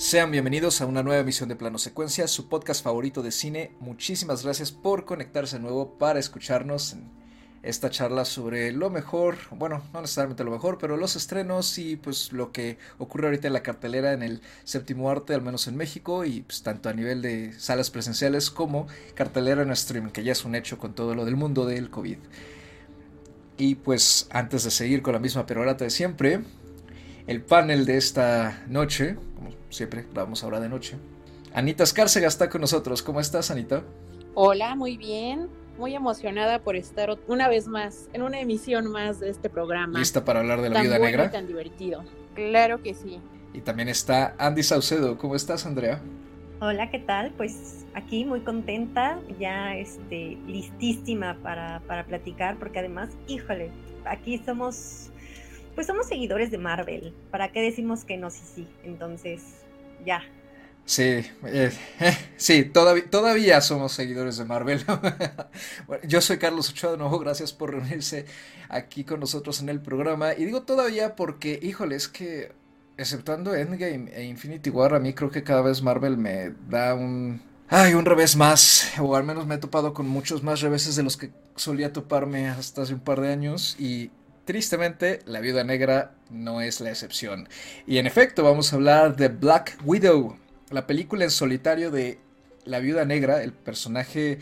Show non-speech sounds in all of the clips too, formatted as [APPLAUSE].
Sean bienvenidos a una nueva emisión de Plano Secuencia, su podcast favorito de cine. Muchísimas gracias por conectarse de nuevo para escucharnos en esta charla sobre lo mejor, bueno, no necesariamente lo mejor, pero los estrenos y pues lo que ocurre ahorita en la cartelera en el séptimo arte, al menos en México, y pues tanto a nivel de salas presenciales como cartelera en streaming, que ya es un hecho con todo lo del mundo del COVID. Y pues antes de seguir con la misma perorata de siempre, el panel de esta noche, como siempre, grabamos ahora de noche. Anita Escárcega está con nosotros. ¿Cómo estás, Anita? Hola, muy bien. Muy emocionada por estar una vez más en una emisión más de este programa. ¿Lista para hablar de la vida negra? Y tan divertido. Claro que sí. Y también está Andy Saucedo. ¿Cómo estás, Andrea? Hola, ¿qué tal? Pues aquí muy contenta, ya este, listísima para, para platicar, porque además, híjole, aquí somos, pues somos seguidores de Marvel. ¿Para qué decimos que no? Sí, sí. Entonces, ya. Sí, eh, eh, sí, todavía, somos seguidores de Marvel. [LAUGHS] yo soy Carlos Ochoa de nuevo, gracias por reunirse aquí con nosotros en el programa. Y digo todavía porque, híjole, es que exceptuando Endgame e Infinity War, a mí creo que cada vez Marvel me da un... Ay, un revés más, o al menos me he topado con muchos más reveses de los que solía toparme hasta hace un par de años y tristemente la viuda negra no es la excepción. Y en efecto vamos a hablar de Black Widow, la película en solitario de la viuda negra, el personaje,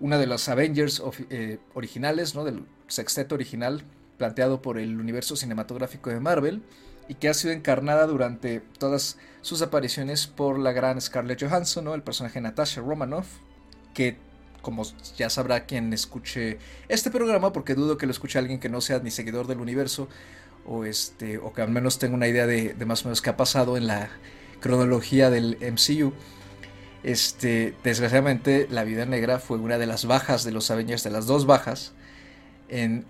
una de los Avengers eh, originales, ¿no? del sexteto original planteado por el universo cinematográfico de Marvel y que ha sido encarnada durante todas sus apariciones por la gran Scarlett Johansson, ¿no? el personaje Natasha Romanoff, que como ya sabrá quien escuche este programa, porque dudo que lo escuche alguien que no sea ni seguidor del universo, o, este, o que al menos tenga una idea de, más o menos qué ha pasado en la cronología del MCU. Este, desgraciadamente, la vida negra fue una de las bajas de los Avengers, de las dos bajas, en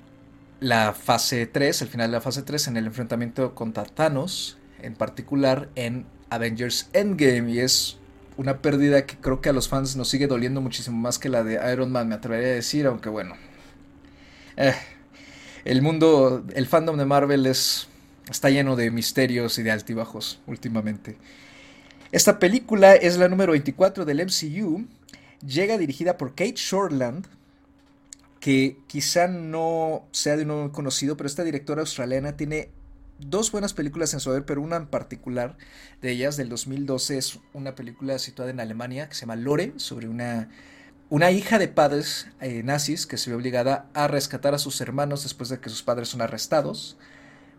la fase 3, el final de la fase 3, en el enfrentamiento contra Thanos, en particular en Avengers Endgame, y es una pérdida que creo que a los fans nos sigue doliendo muchísimo más que la de Iron Man, me atrevería a decir, aunque bueno. Eh, el mundo, el fandom de Marvel es, está lleno de misterios y de altibajos últimamente. Esta película es la número 24 del MCU, llega dirigida por Kate Shortland, que quizá no sea de nuevo conocido, pero esta directora australiana tiene dos buenas películas en su haber, pero una en particular de ellas del 2012 es una película situada en Alemania que se llama Lore, sobre una, una hija de padres eh, nazis que se ve obligada a rescatar a sus hermanos después de que sus padres son arrestados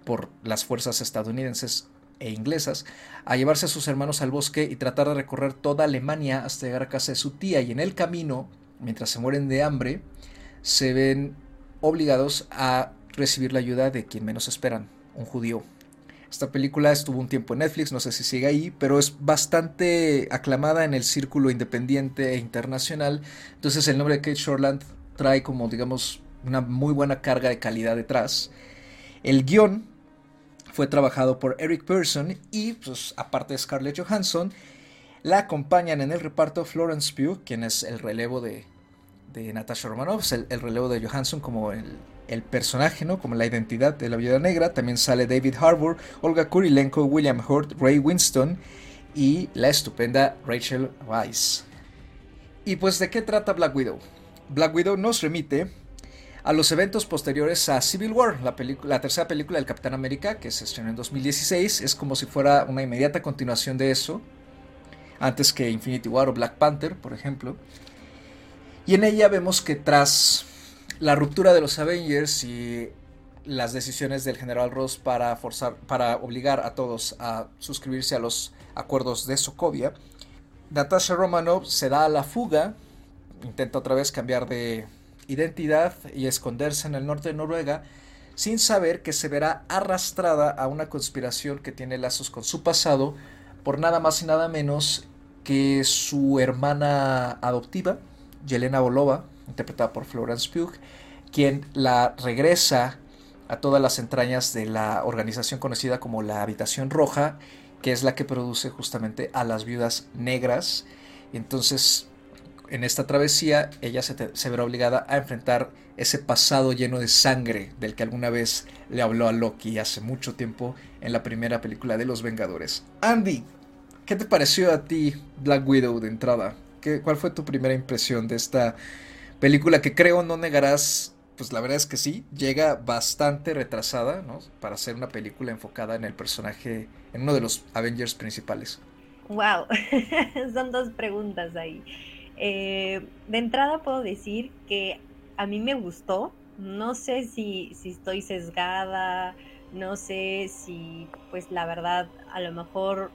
por las fuerzas estadounidenses e inglesas, a llevarse a sus hermanos al bosque y tratar de recorrer toda Alemania hasta llegar a casa de su tía. Y en el camino, mientras se mueren de hambre, se ven obligados a recibir la ayuda de quien menos esperan, un judío. Esta película estuvo un tiempo en Netflix, no sé si sigue ahí, pero es bastante aclamada en el círculo independiente e internacional. Entonces el nombre de Kate Shortland trae como, digamos, una muy buena carga de calidad detrás. El guion fue trabajado por Eric Pearson y, pues, aparte de Scarlett Johansson, la acompañan en el reparto Florence Pugh, quien es el relevo de, de Natasha Romanoff, el, el, relevo de Johansson como el, el, personaje, ¿no? como la identidad de la Viuda Negra. También sale David Harbour, Olga Kurilenko, William Hurt, Ray Winston y la estupenda Rachel Weisz. Y pues, ¿de qué trata Black Widow? Black Widow nos remite a los eventos posteriores a Civil War, la, la, tercera película del Capitán América, que se estrenó en 2016. Es como si fuera una inmediata continuación de eso, antes que Infinity War o Black Panther, por ejemplo. Y en ella vemos que tras la ruptura de los Avengers y las decisiones del general Ross para forzar, para obligar a todos a suscribirse a los acuerdos de Sokovia, Natasha Romanoff se da a la fuga, intenta otra vez cambiar de identidad y esconderse en el norte de Noruega, sin saber que se verá arrastrada a una conspiración que tiene lazos con su pasado por nada más y nada menos que su hermana adoptiva, Yelena Bolova, interpretada por Florence Pugh, quien la regresa a todas las entrañas de la organización conocida como la Habitación Roja, que es la que produce justamente a las viudas negras. Entonces, en esta travesía, ella se, verá obligada a enfrentar ese pasado lleno de sangre del que alguna vez le habló a Loki hace mucho tiempo en la primera película de Los Vengadores. Andy, ¿qué te pareció a ti Black Widow de entrada? ¿Qué, ¿Cuál fue tu primera impresión de esta película que creo no negarás pues la verdad es que sí, llega bastante retrasada, ¿no? Para ser una película enfocada en el personaje, en uno de los Avengers principales. Wow, [LAUGHS] son dos preguntas ahí. Eh, de entrada puedo decir que a mí me gustó, no sé si, si estoy sesgada, no sé si pues la verdad a lo mejor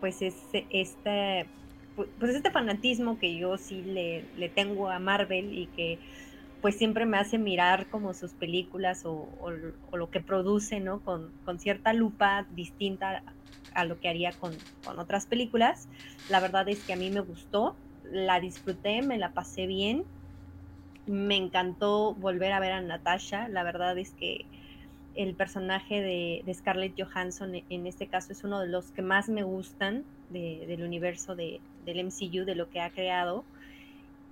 pues es este pues este fanatismo que yo sí le, le tengo a Marvel y que pues siempre me hace mirar como sus películas o, lo que produce, ¿no? Con, cierta lupa distinta a lo que haría con, otras películas. La verdad es que a mí me gustó, la disfruté, me la pasé bien. Me encantó volver a ver a Natasha. La verdad es que el personaje de, Scarlett Johansson en este caso es uno de los que más me gustan del universo de, del MCU, de lo que ha creado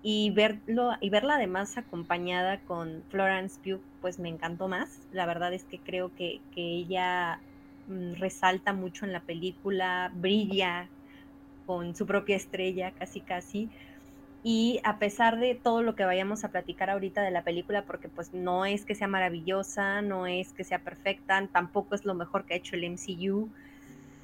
y verlo y verla además acompañada con Florence Pugh pues me encantó más. La verdad es que creo que, ella mm, resalta mucho en la película brilla con su propia estrella casi casi. Y a pesar de todo lo que vayamos a platicar ahorita de la película porque pues no es que sea maravillosa no es que sea perfecta tampoco es lo mejor que ha hecho el MCU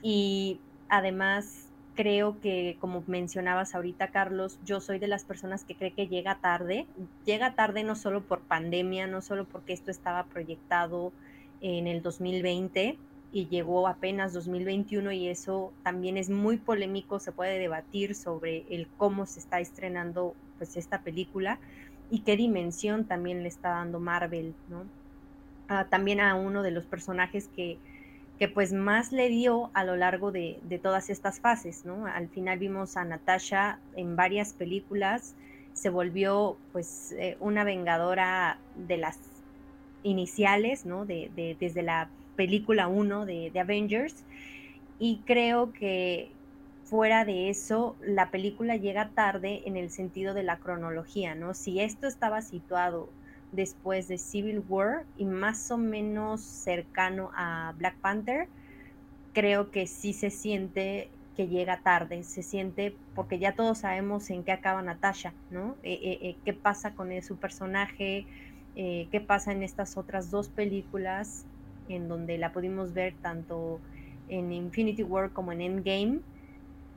y además creo que, como mencionabas ahorita, Carlos, yo soy de las personas que cree que llega tarde. Llega tarde no solo por pandemia, no solo porque esto estaba proyectado en el 2020 y llegó apenas 2021 y eso también es muy polémico, se puede debatir sobre el cómo se está estrenando pues esta película y qué dimensión también le está dando Marvel, ¿no? Ah, también a uno de los personajes que, que pues más le dio a lo largo de, todas estas fases, ¿no? Al final vimos a Natasha en varias películas, se volvió pues eh, una vengadora de las iniciales, ¿no? De, desde la película 1 de, de Avengers y creo que fuera de eso, la película llega tarde en el sentido de la cronología, ¿no? Si esto estaba situado después de Civil War y más o menos cercano a Black Panther, creo que sí se siente que llega tarde, se siente porque ya todos sabemos en qué acaba Natasha, ¿no? Eh, eh, eh, ¿Qué pasa con su personaje? ¿Qué pasa en estas otras dos películas en donde la pudimos ver tanto en Infinity War como en Endgame?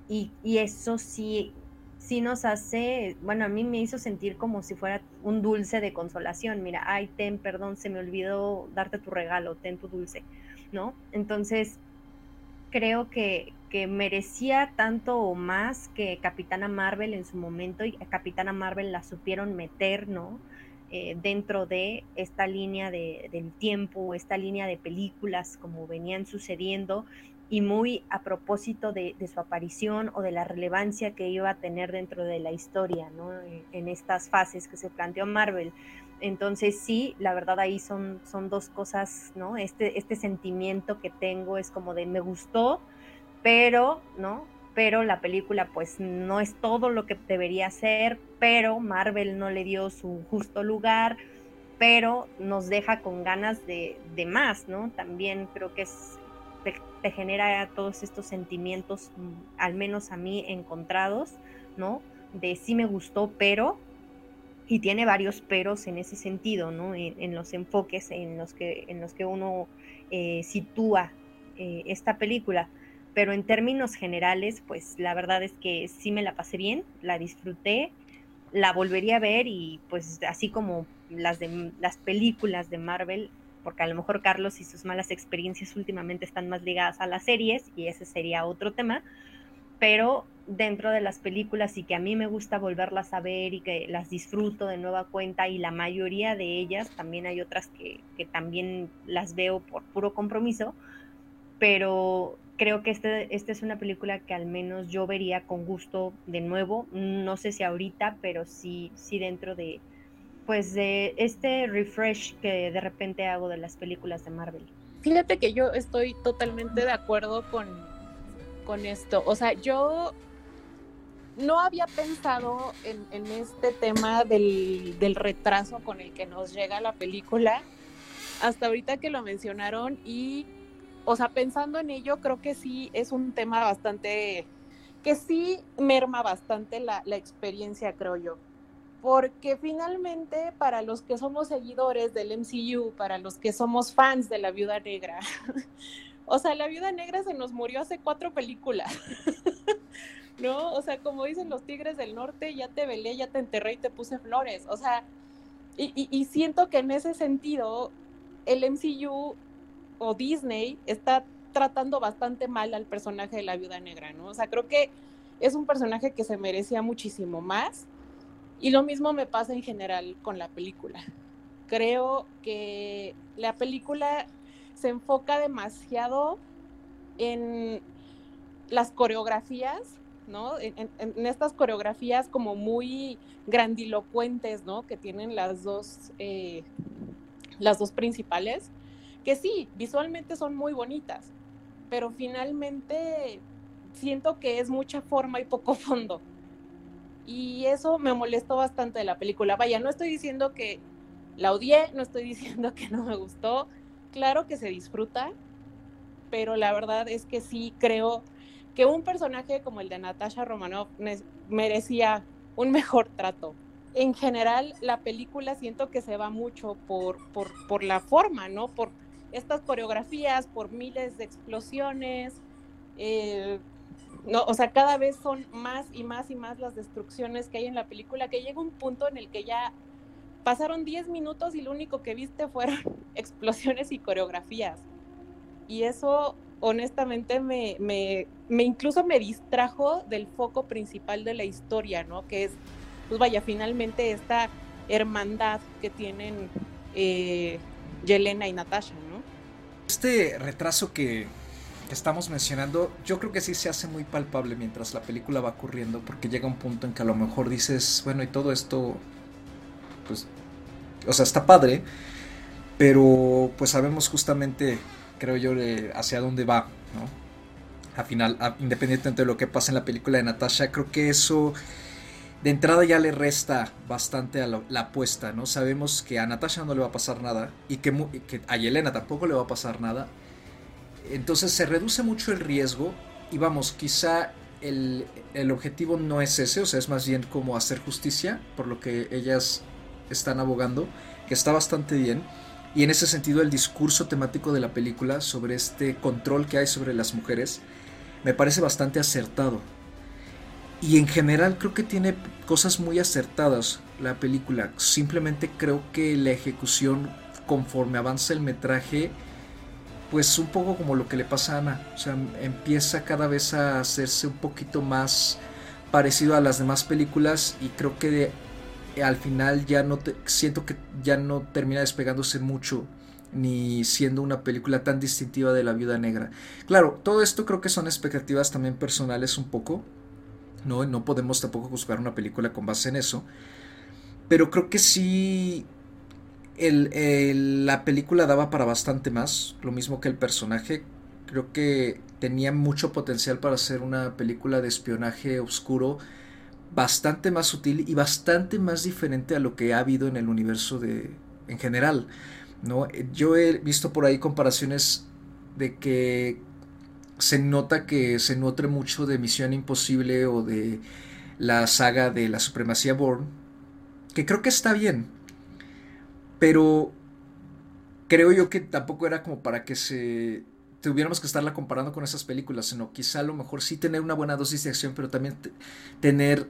Y, y eso sí sí nos hace, bueno, a mí me hizo sentir como si fuera un dulce de consolación. Mira, ay, ten, perdón, se me olvidó darte tu regalo, ten tu dulce, ¿no? Entonces, creo que, que merecía tanto o más que Capitana Marvel en su momento y Capitana Marvel la supieron meter, ¿no? Eh, dentro de esta línea de, del tiempo, esta línea de películas como venían sucediendo y muy a propósito de, su aparición o de la relevancia que iba a tener dentro de la historia, ¿no? En, estas fases que se planteó Marvel. Entonces sí, la verdad ahí son, son dos cosas, ¿no? Este, este sentimiento que tengo es como de me gustó, pero, ¿no? Pero la película pues no es todo lo que debería ser, pero Marvel no le dio su justo lugar, pero nos deja con ganas de, de más, ¿no? También creo que es te, genera todos estos sentimientos, mm, al menos a mí, encontrados, ¿no? De sí me gustó, pero, y tiene varios peros en ese sentido, ¿no? En, los enfoques en los que, en los que uno eh, sitúa eh, esta película. Pero en términos generales, pues la verdad es que sí me la pasé bien, la disfruté, la volvería a ver y pues así como las de las películas de Marvel, porque a lo mejor Carlos y sus malas experiencias últimamente están más ligadas a las series y ese sería otro tema, pero dentro de las películas y que a mí me gusta volverlas a ver y que las disfruto de nueva cuenta y la mayoría de ellas, también hay otras que, que también las veo por puro compromiso, pero creo que este, esta es una película que al menos yo vería con gusto de nuevo, no sé si ahorita, pero sí, sí dentro de, pues de este refresh que de repente hago de las películas de Marvel. Fíjate que yo estoy totalmente de acuerdo con, con esto. O sea, yo no había pensado en, este tema del, del, retraso con el que nos llega la película hasta ahorita que lo mencionaron y, o sea, pensando en ello, creo que sí es un tema bastante que sí merma bastante la, la experiencia, creo yo. Porque finalmente, para los que somos seguidores del MCU, para los que somos fans de la Viuda Negra, [LAUGHS] o sea, la Viuda Negra se nos murió hace cuatro películas. [LAUGHS] ¿no? O sea, como dicen los Tigres del Norte, ya te velé, ya te enterré y te puse flores. O sea, y, siento que en ese sentido, el MCU o Disney está tratando bastante mal al personaje de la viuda negra, ¿no? O sea, creo que es un personaje que se merecía muchísimo más. Y lo mismo me pasa en general con la película. Creo que la película se enfoca demasiado en las coreografías ¿no? En, estas coreografías como muy grandilocuentes, ¿no? Que tienen las dos, eh, las dos principales, que sí, visualmente son muy bonitas, pero finalmente siento que es mucha forma y poco [LAUGHS] fondo. Y eso me molestó bastante de la película. Vaya, no estoy diciendo que la odié, no estoy [LAUGHS] diciendo que no me gustó. Claro que se disfruta, pero la verdad es que sí creo que un personaje como el de Natasha Romanoff merecía un mejor trato. En general, la película siento que se va mucho por, por, la forma, ¿no? Por estas coreografías, por miles de explosiones. Eh, no, o sea, cada vez son más y más y más las destrucciones que hay en la película, que llega un punto en el que ya pasaron 10 minutos y lo único que viste fueron [LAUGHS] explosiones y coreografías. Y eso honestamente me, me, me, incluso me distrajo del foco principal de la historia, ¿no? Que es, pues vaya, finalmente esta hermandad que tienen eh, Yelena y Natasha, ¿no? Este retraso que, estamos mencionando, yo creo que sí se hace muy palpable mientras la película va ocurriendo, porque llega un punto en que a lo mejor dices, bueno, y todo esto, pues, o sea, está padre, pero pues sabemos justamente creo yo, hacia dónde va, ¿no? Al final, independientemente de lo que pasa en la película de Natasha, creo que eso de entrada ya le resta bastante a la, apuesta, ¿no? Sabemos que a Natasha no le va a pasar nada y que, que, a Yelena tampoco le va a pasar nada. Entonces se reduce mucho el riesgo y vamos, quizá el, el, objetivo no es ese, o sea, es más bien como hacer justicia, por lo que ellas están abogando, que está bastante bien. Y en ese sentido el discurso temático de la película sobre este control que hay sobre las mujeres me parece bastante acertado. Y en general creo que tiene cosas muy acertadas la película. Simplemente creo que la ejecución conforme avanza el metraje, pues un poco como lo que le pasa a Ana. O sea, empieza cada vez a hacerse un poquito más parecido a las demás películas y creo que de al final ya no te, siento que ya no termina despegándose mucho ni siendo una película tan distintiva de la viuda negra. Claro, todo esto creo que son expectativas también personales un poco. No, no podemos tampoco juzgar una película con base en eso. Pero creo que sí la película daba para bastante más. Lo mismo que el personaje. Creo que tenía mucho potencial para ser una película de espionaje oscuro bastante más sutil y bastante más diferente a lo que ha habido en el universo de en general. ¿no? Yo he visto por ahí comparaciones de que se nota que se nutre mucho de Misión Imposible o de la saga de la Supremacía Born, que creo que está bien, pero creo yo que tampoco era como para que se tuviéramos que estarla comparando con esas películas, sino quizá a lo mejor sí tener una buena dosis de acción, pero también tener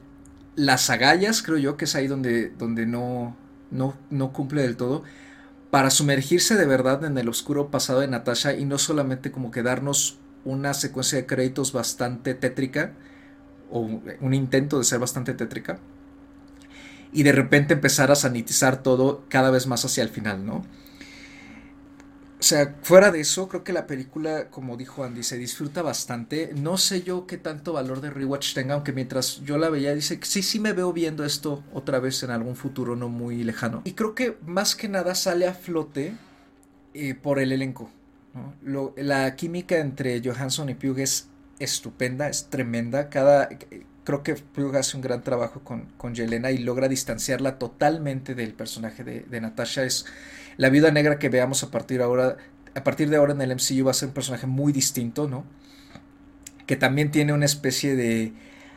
las agallas, creo yo, que es ahí donde, donde no, no, no cumple del todo, para sumergirse de verdad en el oscuro pasado de Natasha y no solamente como que darnos una secuencia de créditos bastante tétrica, o un intento de ser bastante tétrica, y de repente empezar a sanitizar todo cada vez más hacia el final, ¿no? O sea, fuera de eso, creo que la película, como dijo Andy, se disfruta bastante. No sé yo qué tanto valor de rewatch tenga, aunque mientras yo la veía, dice que sí, sí me veo viendo esto otra vez en algún futuro no muy lejano. Y creo que más que nada sale a flote eh, por el elenco. la química entre Johansson y Pugh es estupenda, es tremenda. Cada, creo que Pugh hace un gran trabajo con, con Yelena y logra distanciarla totalmente del personaje de, Natasha. Es la viuda negra que veamos a partir, ahora, a partir de ahora en el MCU va a ser un personaje muy distinto, ¿no? que también tiene una especie de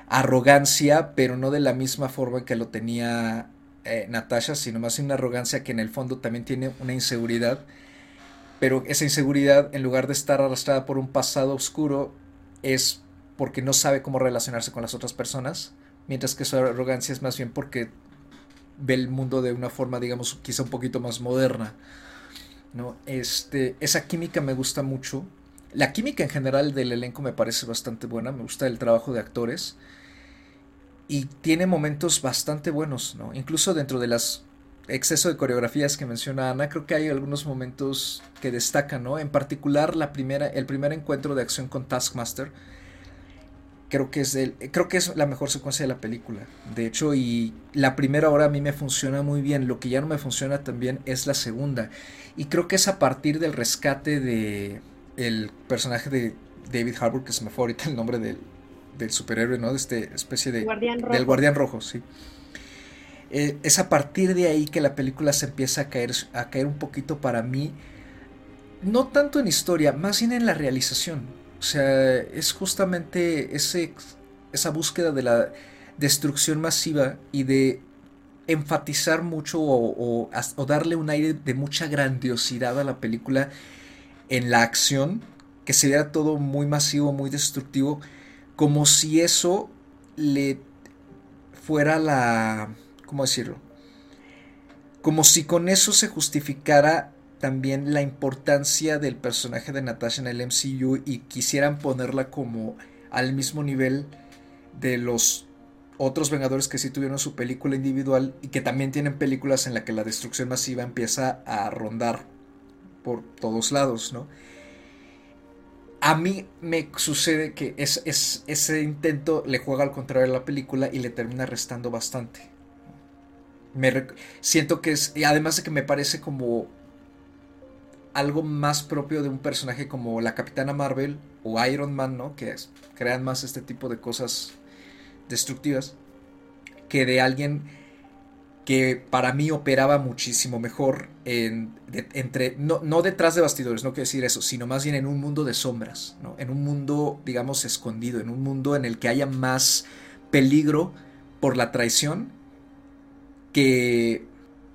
arrogancia, pero no de la misma forma que lo tenía eh, Natasha, sino más una arrogancia que en el fondo también tiene una inseguridad, pero esa inseguridad, en lugar de estar arrastrada por un pasado oscuro, es porque no sabe cómo relacionarse con las otras personas, mientras que su arrogancia es más bien porque ve el mundo de una forma, digamos, quizá un poquito más moderna. ¿no? Este, esa química me gusta mucho. La química en general del elenco me parece bastante buena, me gusta el trabajo de actores y tiene momentos bastante buenos, ¿no? Incluso dentro de las exceso de coreografías que menciona Ana, creo que hay algunos momentos que destacan, ¿no? En particular la primera, el primer encuentro de acción con Taskmaster, creo que es el, creo que es la mejor secuencia de la película. De hecho, y la primera hora a mí me funciona muy bien. Lo que ya no me funciona también es la segunda. Y creo que es a partir del rescate de el personaje de David Harbour, que se me fue ahorita el nombre del, del superhéroe, ¿no? De este especie de del guardián rojo, sí. Eh, es a partir de ahí que la película se empieza a caer, a caer un poquito para mí, no tanto en historia, más bien en la realización. O sea, es justamente ese, esa búsqueda de la destrucción masiva y de enfatizar mucho o, o, darle un aire de mucha grandiosidad a la película en la acción, que se vea todo muy masivo, muy destructivo, como si eso le fuera la ¿cómo decirlo? Como si con eso se justificara también la importancia del personaje de Natasha en el MCU y quisieran ponerla como al mismo nivel de los otros Vengadores que sí tuvieron su película individual y que también tienen películas en las que la destrucción masiva empieza a rondar por todos lados, ¿no? A mí me sucede que es, ese intento le juega al contrario a la película y le termina restando bastante me siento que es, y además de que me parece como algo más propio de un personaje como la Capitana Marvel o Iron Man, ¿no? Que crean más este tipo de cosas destructivas que de alguien que para mí operaba muchísimo mejor en, entre, no, no, detrás de bastidores, no quiero decir eso, sino más bien en un mundo de sombras, ¿no? en un mundo, digamos, escondido, en un mundo en el que haya más peligro por la traición que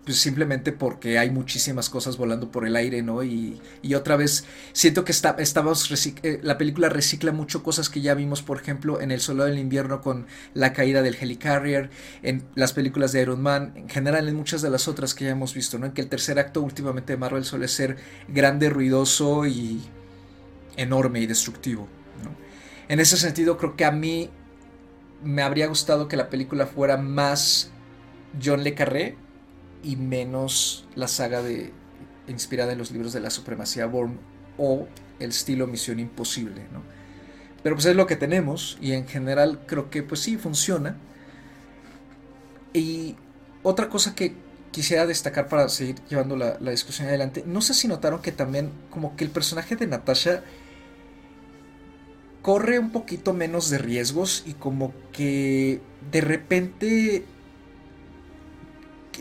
pues simplemente porque hay muchísimas cosas volando por el aire, ¿no? Y, y otra vez siento que eh, la película recicla mucho cosas que ya vimos, por ejemplo, en El Soldado del Invierno con la caída del Helicarrier, en las películas de Iron Man, en general en muchas de las otras que ya hemos visto, ¿no? En que el tercer acto últimamente de Marvel suele ser grande, ruidoso y enorme y destructivo, ¿no? En ese sentido creo que a mí me habría gustado que la película fuera más John Le Carré y menos la saga de inspirada en los libros de la supremacía Born o el estilo Misión Imposible, ¿no? Pero pues es lo que tenemos y en general creo que pues sí funciona. Y otra cosa que quisiera destacar para seguir llevando la, la, discusión adelante, no sé si notaron que también como que el personaje de Natasha corre un poquito menos de riesgos y como que de repente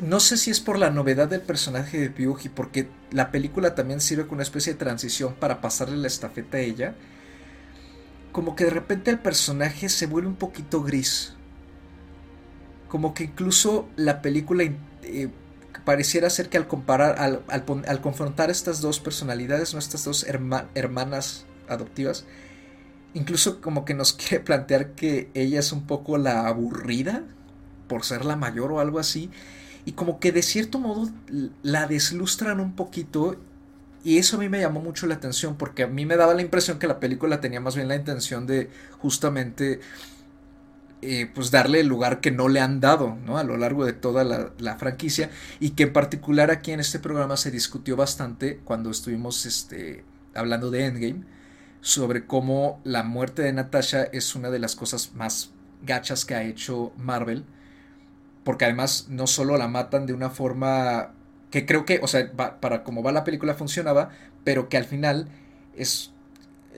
no sé si es por la novedad del personaje de Pyuji, porque la película también sirve como una especie de transición para pasarle la estafeta a ella. Como que de repente el personaje se vuelve un poquito gris. Como que incluso la película eh, pareciera ser que al comparar, al, confrontar estas dos personalidades, ¿no? estas dos hermanas adoptivas, incluso como que nos [LAUGHS] quiere plantear que ella es un poco la aburrida por ser la mayor o algo así y como que de cierto modo la deslustran un poquito y eso a mí me llamó mucho la atención porque a mí me daba la impresión que la película tenía más bien la intención de justamente eh, pues darle el lugar que no le han dado ¿no? a lo largo de toda la, franquicia y que en particular aquí en este programa se discutió bastante cuando estuvimos este, hablando de Endgame sobre cómo la muerte de Natasha es una de las cosas más gachas que ha hecho Marvel porque además no solo la matan de una forma que creo que, o sea, para como va la película funcionaba, pero que al final es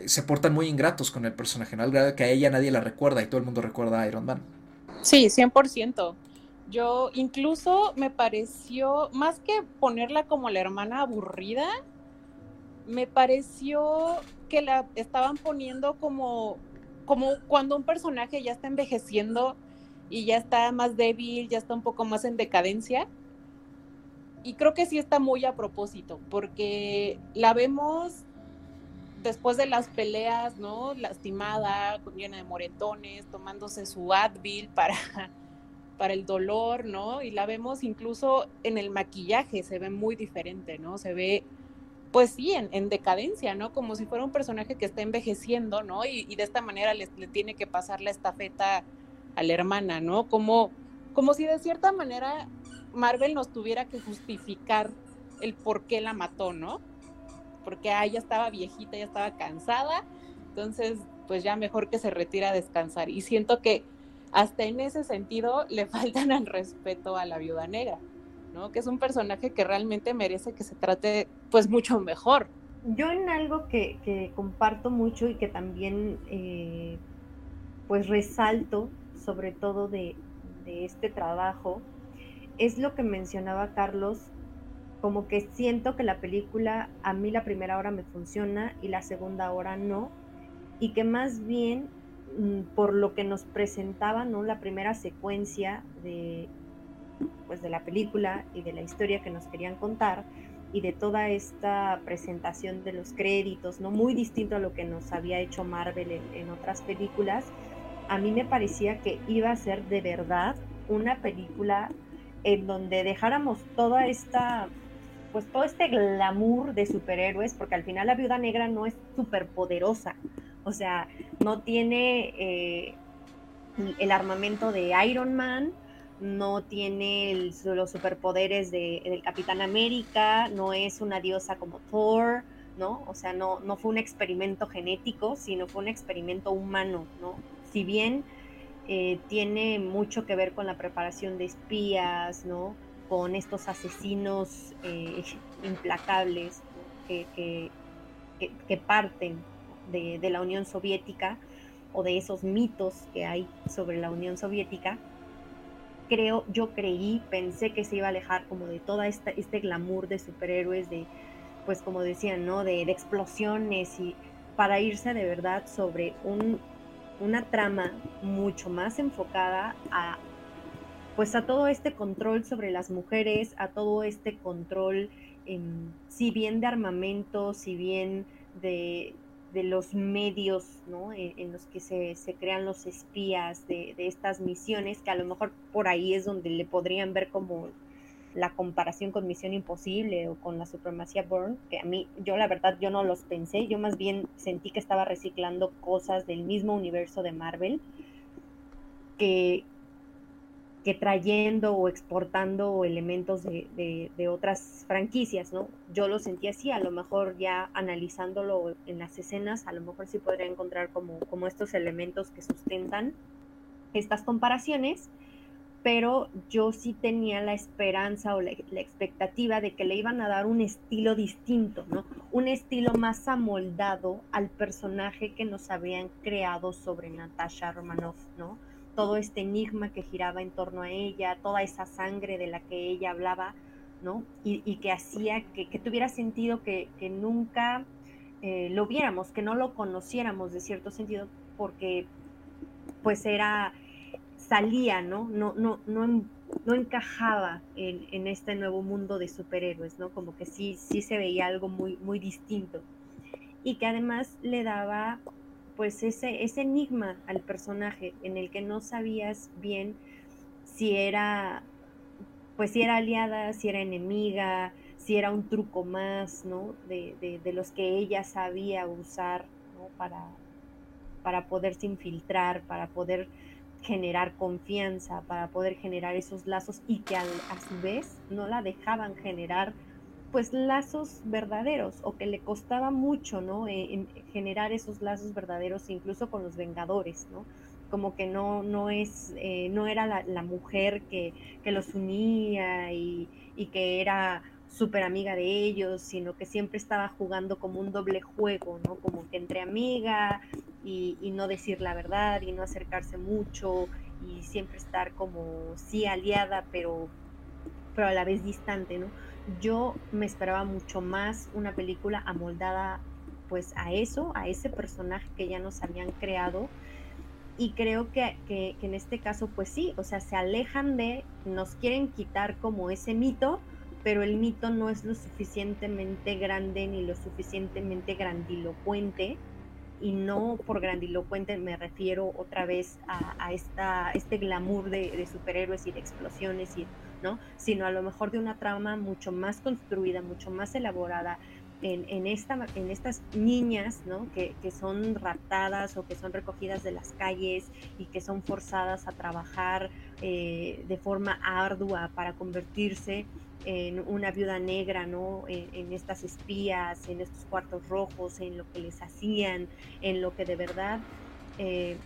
se portan muy ingratos con el personaje. Al grado que a ella nadie la recuerda y todo el mundo recuerda a Iron Man. Sí, 100%. Yo incluso me pareció, más que ponerla como la hermana aburrida, me pareció que la estaban poniendo como como cuando un personaje ya está envejeciendo y ya está más débil, ya está un poco más en decadencia. Y creo que sí está muy a propósito, porque la vemos después de las peleas, ¿no? Lastimada, llena de moretones, tomándose su Advil para, [LAUGHS] para el dolor, ¿no? Y la vemos incluso en el maquillaje, se ve muy diferente, ¿no? Se ve, pues sí, en, decadencia, ¿no? Como si fuera un personaje que está envejeciendo, ¿no? Y, de esta manera le, le, tiene que pasar la estafeta a la hermana, ¿no? Como, como si de cierta manera Marvel nos tuviera que justificar el por qué la mató, ¿no? porque ah, ya estaba viejita, ya estaba cansada, entonces pues ya mejor que se retira a descansar. Y siento que hasta en ese sentido [LAUGHS] le faltan al respeto a la viuda negra, ¿no? Que es un personaje que realmente merece que se trate pues mucho mejor. Yo en algo que, comparto mucho y que también eh, pues resalto sobre todo de, este trabajo es lo que mencionaba Carlos como que siento que la película a mí la primera hora me funciona y la segunda hora no, y que más bien mm, por lo que nos presentaba, ¿no? La primera secuencia de, pues, de la película y de la historia que nos querían contar y de toda esta presentación de los créditos, ¿no? Muy distinto a lo que nos había hecho Marvel en otras películas, a mí me parecía que iba a ser de verdad una película en donde dejáramos toda esta pues todo este glamour de superhéroes, porque al final la viuda negra no es súper poderosa, o sea, no tiene eh, el armamento de Iron Man, no tiene los superpoderes de, del Capitán América, no es una diosa como Thor, ¿no? O sea, no, no fue un experimento genético, sino fue un experimento humano, ¿no? Si bien eh, tiene mucho que ver con la preparación de espías, ¿no? con estos asesinos eh, [LAUGHS] implacables que, que, parten de, la Unión Soviética o de esos mitos que hay sobre la Unión Soviética, creo, yo creí, pensé que se iba a alejar como de esta, este glamour de superhéroes, de, pues como decían, ¿no? De, de explosiones y para irse de verdad sobre un, una trama mucho más enfocada a pues a todo este control sobre las mujeres, a todo este control, si bien de armamento, si bien de, los medios ¿no? en, los que se, crean los espías de, estas misiones, que a lo mejor por ahí es donde le podrían ver como la comparación con Misión Imposible o con la supremacía Bourne, que a mí, yo la verdad, yo no los pensé, yo más bien sentí que estaba reciclando cosas del mismo universo de Marvel, que, que trayendo o exportando elementos de, otras franquicias, ¿no? Yo lo sentí así, a lo mejor ya analizándolo en las escenas, a lo mejor sí podría encontrar como, como estos elementos que sustentan estas comparaciones, pero yo sí tenía la esperanza o la, expectativa de que le iban a dar un estilo distinto, ¿no? Un estilo más amoldado al personaje que nos habían creado sobre Natasha Romanoff, ¿no? todo este enigma que giraba en torno a ella, toda esa sangre de la que ella hablaba, ¿no? Y, que hacía que, tuviera sentido que, nunca eh, lo viéramos, que no lo conociéramos de cierto sentido, porque pues era, salía, ¿no? No, no, no, encajaba en, en, este nuevo mundo de superhéroes, ¿no? Como que sí, sí se veía algo muy, muy distinto. Y que además le daba pues ese, ese enigma al personaje en el que no sabías bien si era, pues si era aliada, si era enemiga, si era un truco más, ¿no? De, de, los que ella sabía usar, ¿no? Para, para poderse infiltrar, para poder generar confianza, para poder generar esos lazos y que a su vez no la dejaban generar pues lazos verdaderos o que le costaba mucho, ¿no? Eh, en generar esos lazos verdaderos incluso con los Vengadores, ¿no? Como que no, no es, eh, no era la, mujer que, que, los unía y, y que era súper amiga de ellos, sino que siempre estaba jugando como un doble juego, ¿no? Como que entre amiga y, no decir la verdad y no acercarse mucho y siempre estar como sí aliada, pero, pero a la vez distante, ¿no? yo me esperaba mucho más una película amoldada pues a eso, a ese personaje que ya nos habían creado Y creo que, que, en este caso, pues sí, o sea, se alejan de, nos quieren quitar como ese mito, pero el mito no es lo suficientemente grande ni lo suficientemente grandilocuente. Y no por grandilocuente me refiero otra vez a, esta, este glamour de, superhéroes y de explosiones, y, ¿no? sino a lo mejor de una trama mucho más construida, mucho más elaborada, en, esta, en estas niñas ¿no? que, son raptadas o que son recogidas de las calles y que son forzadas a trabajar eh, de forma ardua para convertirse en una viuda negra, ¿no? En, estas espías, en estos cuartos rojos, en lo que les hacían, en lo que de verdad eh,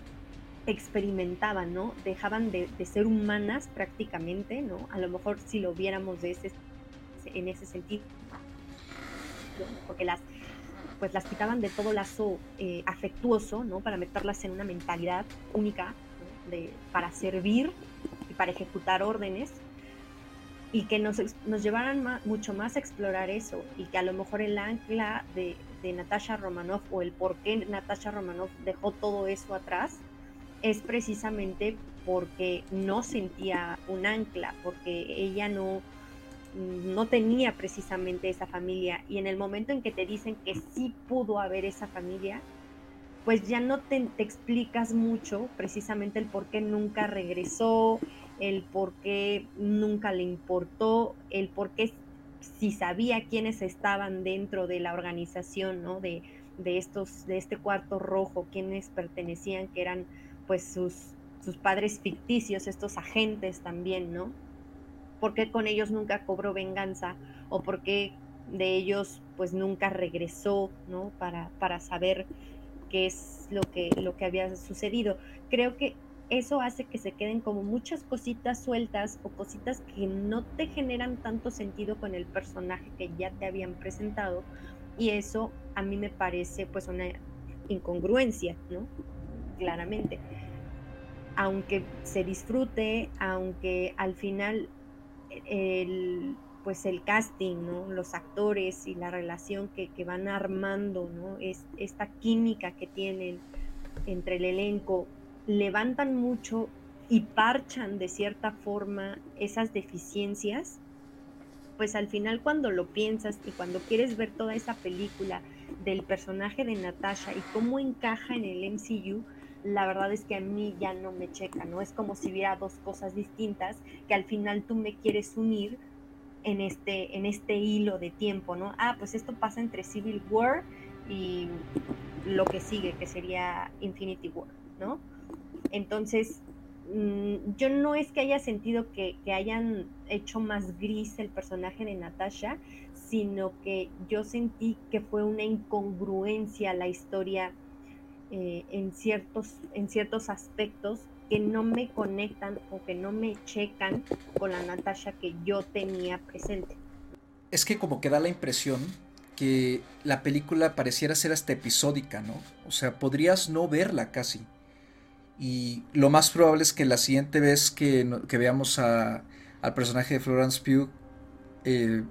experimentaban, ¿no? Dejaban de, de, ser humanas prácticamente, ¿no? A lo mejor si lo viéramos de ese, en ese sentido, porque las pues las quitaban de todo lazo eh, afectuoso, ¿no? Para meterlas en una mentalidad única de, para servir y para ejecutar órdenes y que nos, llevaran mucho más a explorar eso y que a lo mejor el ancla de, Natasha Romanoff o el por qué Natasha Romanoff dejó todo eso atrás es precisamente porque no sentía un ancla, porque ella no, no tenía precisamente esa familia. Y en el momento en que te dicen que sí pudo haber esa familia, pues ya no te, explicas mucho precisamente el por qué nunca regresó, el por qué nunca le importó, el por qué si sabía quiénes estaban dentro de la organización, ¿no? De, de estos, de este cuarto rojo, quiénes pertenecían, que eran pues sus, sus padres ficticios, estos agentes también, ¿no? por qué con ellos nunca cobró venganza o por qué de ellos pues nunca regresó, ¿no? Para, para saber qué es lo que, lo que había sucedido. Creo que eso hace que se queden como muchas cositas sueltas o cositas que no te generan tanto sentido con el personaje que ya te habían presentado y eso a mí me parece pues una incongruencia, ¿no? Claramente. Aunque se disfrute, aunque al final el, pues el casting, ¿no? los actores y la relación que, van armando, ¿no? es, esta química que tienen entre el elenco, levantan mucho y parchan de cierta forma esas deficiencias, pues al final cuando lo piensas y cuando quieres ver toda esa película del personaje de Natasha y cómo encaja en el MCU, la verdad es que a mí ya no me checa, ¿no? Es como si hubiera dos cosas distintas que al final tú me quieres unir en este, en este hilo de tiempo, ¿no? Ah, pues esto pasa entre Civil War y lo que sigue, que sería Infinity War, ¿no? Entonces, mm, yo no es que haya sentido que, hayan hecho más gris el personaje de Natasha, sino que yo sentí que fue una incongruencia la historia eh, en, ciertos, en ciertos aspectos que no me conectan o que no me checan con la Natasha que yo tenía presente. Es que como que da la impresión que la película pareciera ser hasta episódica, ¿no? O sea, podrías no verla casi. Y lo más probable es que la siguiente vez que, veamos al personaje de Florence Pugh, eh,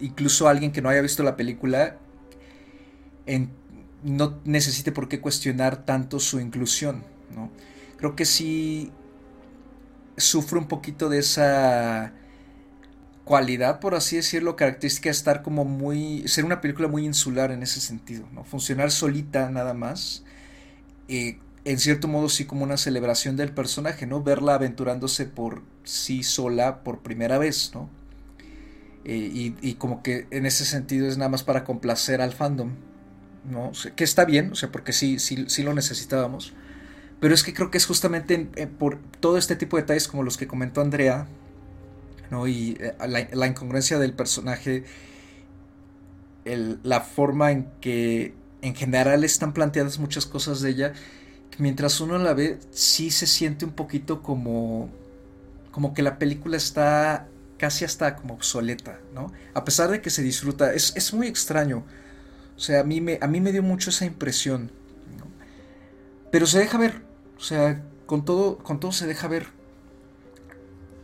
incluso alguien que no haya visto la película, no necesite por qué cuestionar tanto su inclusión, ¿no? Creo que sí sufre un poquito de esa cualidad, por así decirlo, característica de estar como muy, ser una película muy insular en ese sentido, ¿no? Funcionar solita nada más, eh, en cierto modo sí como una celebración del personaje, ¿no? Verla aventurándose por sí sola por primera vez, ¿no? Eh, y, como que en ese sentido es nada más para complacer al fandom, ¿no? que está bien, o sea, porque sí, sí, sí lo necesitábamos. Pero es que creo que es justamente por todo este tipo de detalles como los que comentó Andrea, ¿no? Y eh, la, incongruencia del personaje, la forma en que en general están planteadas muchas cosas de ella, mientras uno la ve, sí se siente un poquito como, como que la película está casi hasta como obsoleta, ¿no? A pesar de que se disfruta, es, es muy extraño o sea, a mí me, a mí me dio mucho esa impresión. Pero se deja ver. O sea, con todo, con todo se deja ver.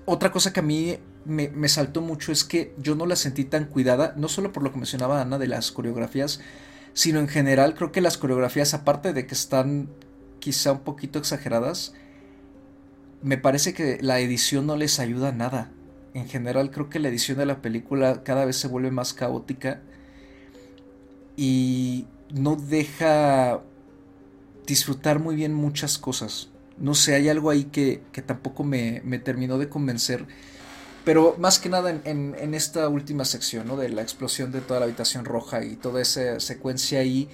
Otra cosa que a mí me, me, saltó mucho es que yo no la sentí tan cuidada, no solo por lo que mencionaba Ana de las coreografías, sino en general creo que las coreografías, aparte de que están quizá un poquito exageradas, me parece que la edición no les ayuda nada. En general creo que la edición de la película cada vez se vuelve más caótica y no deja disfrutar muy bien muchas cosas. No sé, hay algo ahí que, tampoco me, terminó de convencer. Pero más que nada en, esta última sección, ¿no? De la explosión de toda la habitación roja y toda esa secuencia ahí.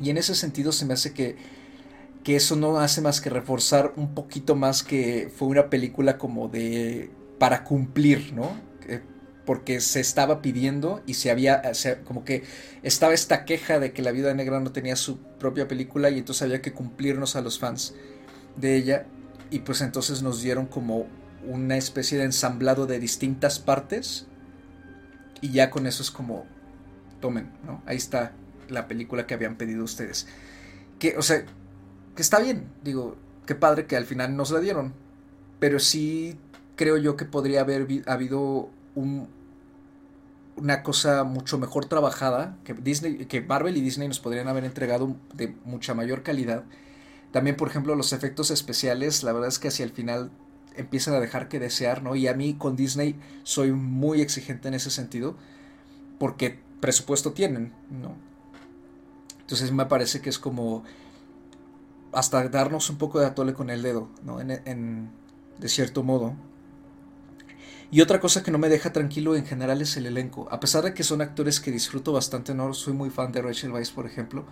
Y en ese sentido se me hace que, que eso no hace más que reforzar un poquito más que fue una película como de... para cumplir, ¿no? porque se estaba pidiendo y se había, como que estaba esta queja de que la Vida Negra no tenía su propia película y entonces había que cumplirnos a los fans de ella y pues entonces nos dieron como una especie de ensamblado de distintas partes y ya con eso es como tomen, ¿no? Ahí está la película que habían pedido ustedes. Que, o sea, que está bien, digo, qué padre que al final nos la dieron, pero sí creo yo que podría haber habido un, una cosa mucho mejor trabajada que Disney, que Marvel y Disney nos podrían haber entregado de mucha mayor calidad. También, por ejemplo, los efectos especiales, la verdad es que hacia el final empiezan a dejar que desear, ¿no? Y a mí con Disney soy muy exigente en ese sentido, porque presupuesto tienen, ¿no? Entonces me parece que es como hasta darnos un poco de atole con el dedo, ¿no? en, de cierto modo. Y otra cosa que no me deja tranquilo en general es el elenco. A pesar de que son actores que disfruto bastante, no soy muy fan de Rachel Weisz, por ejemplo.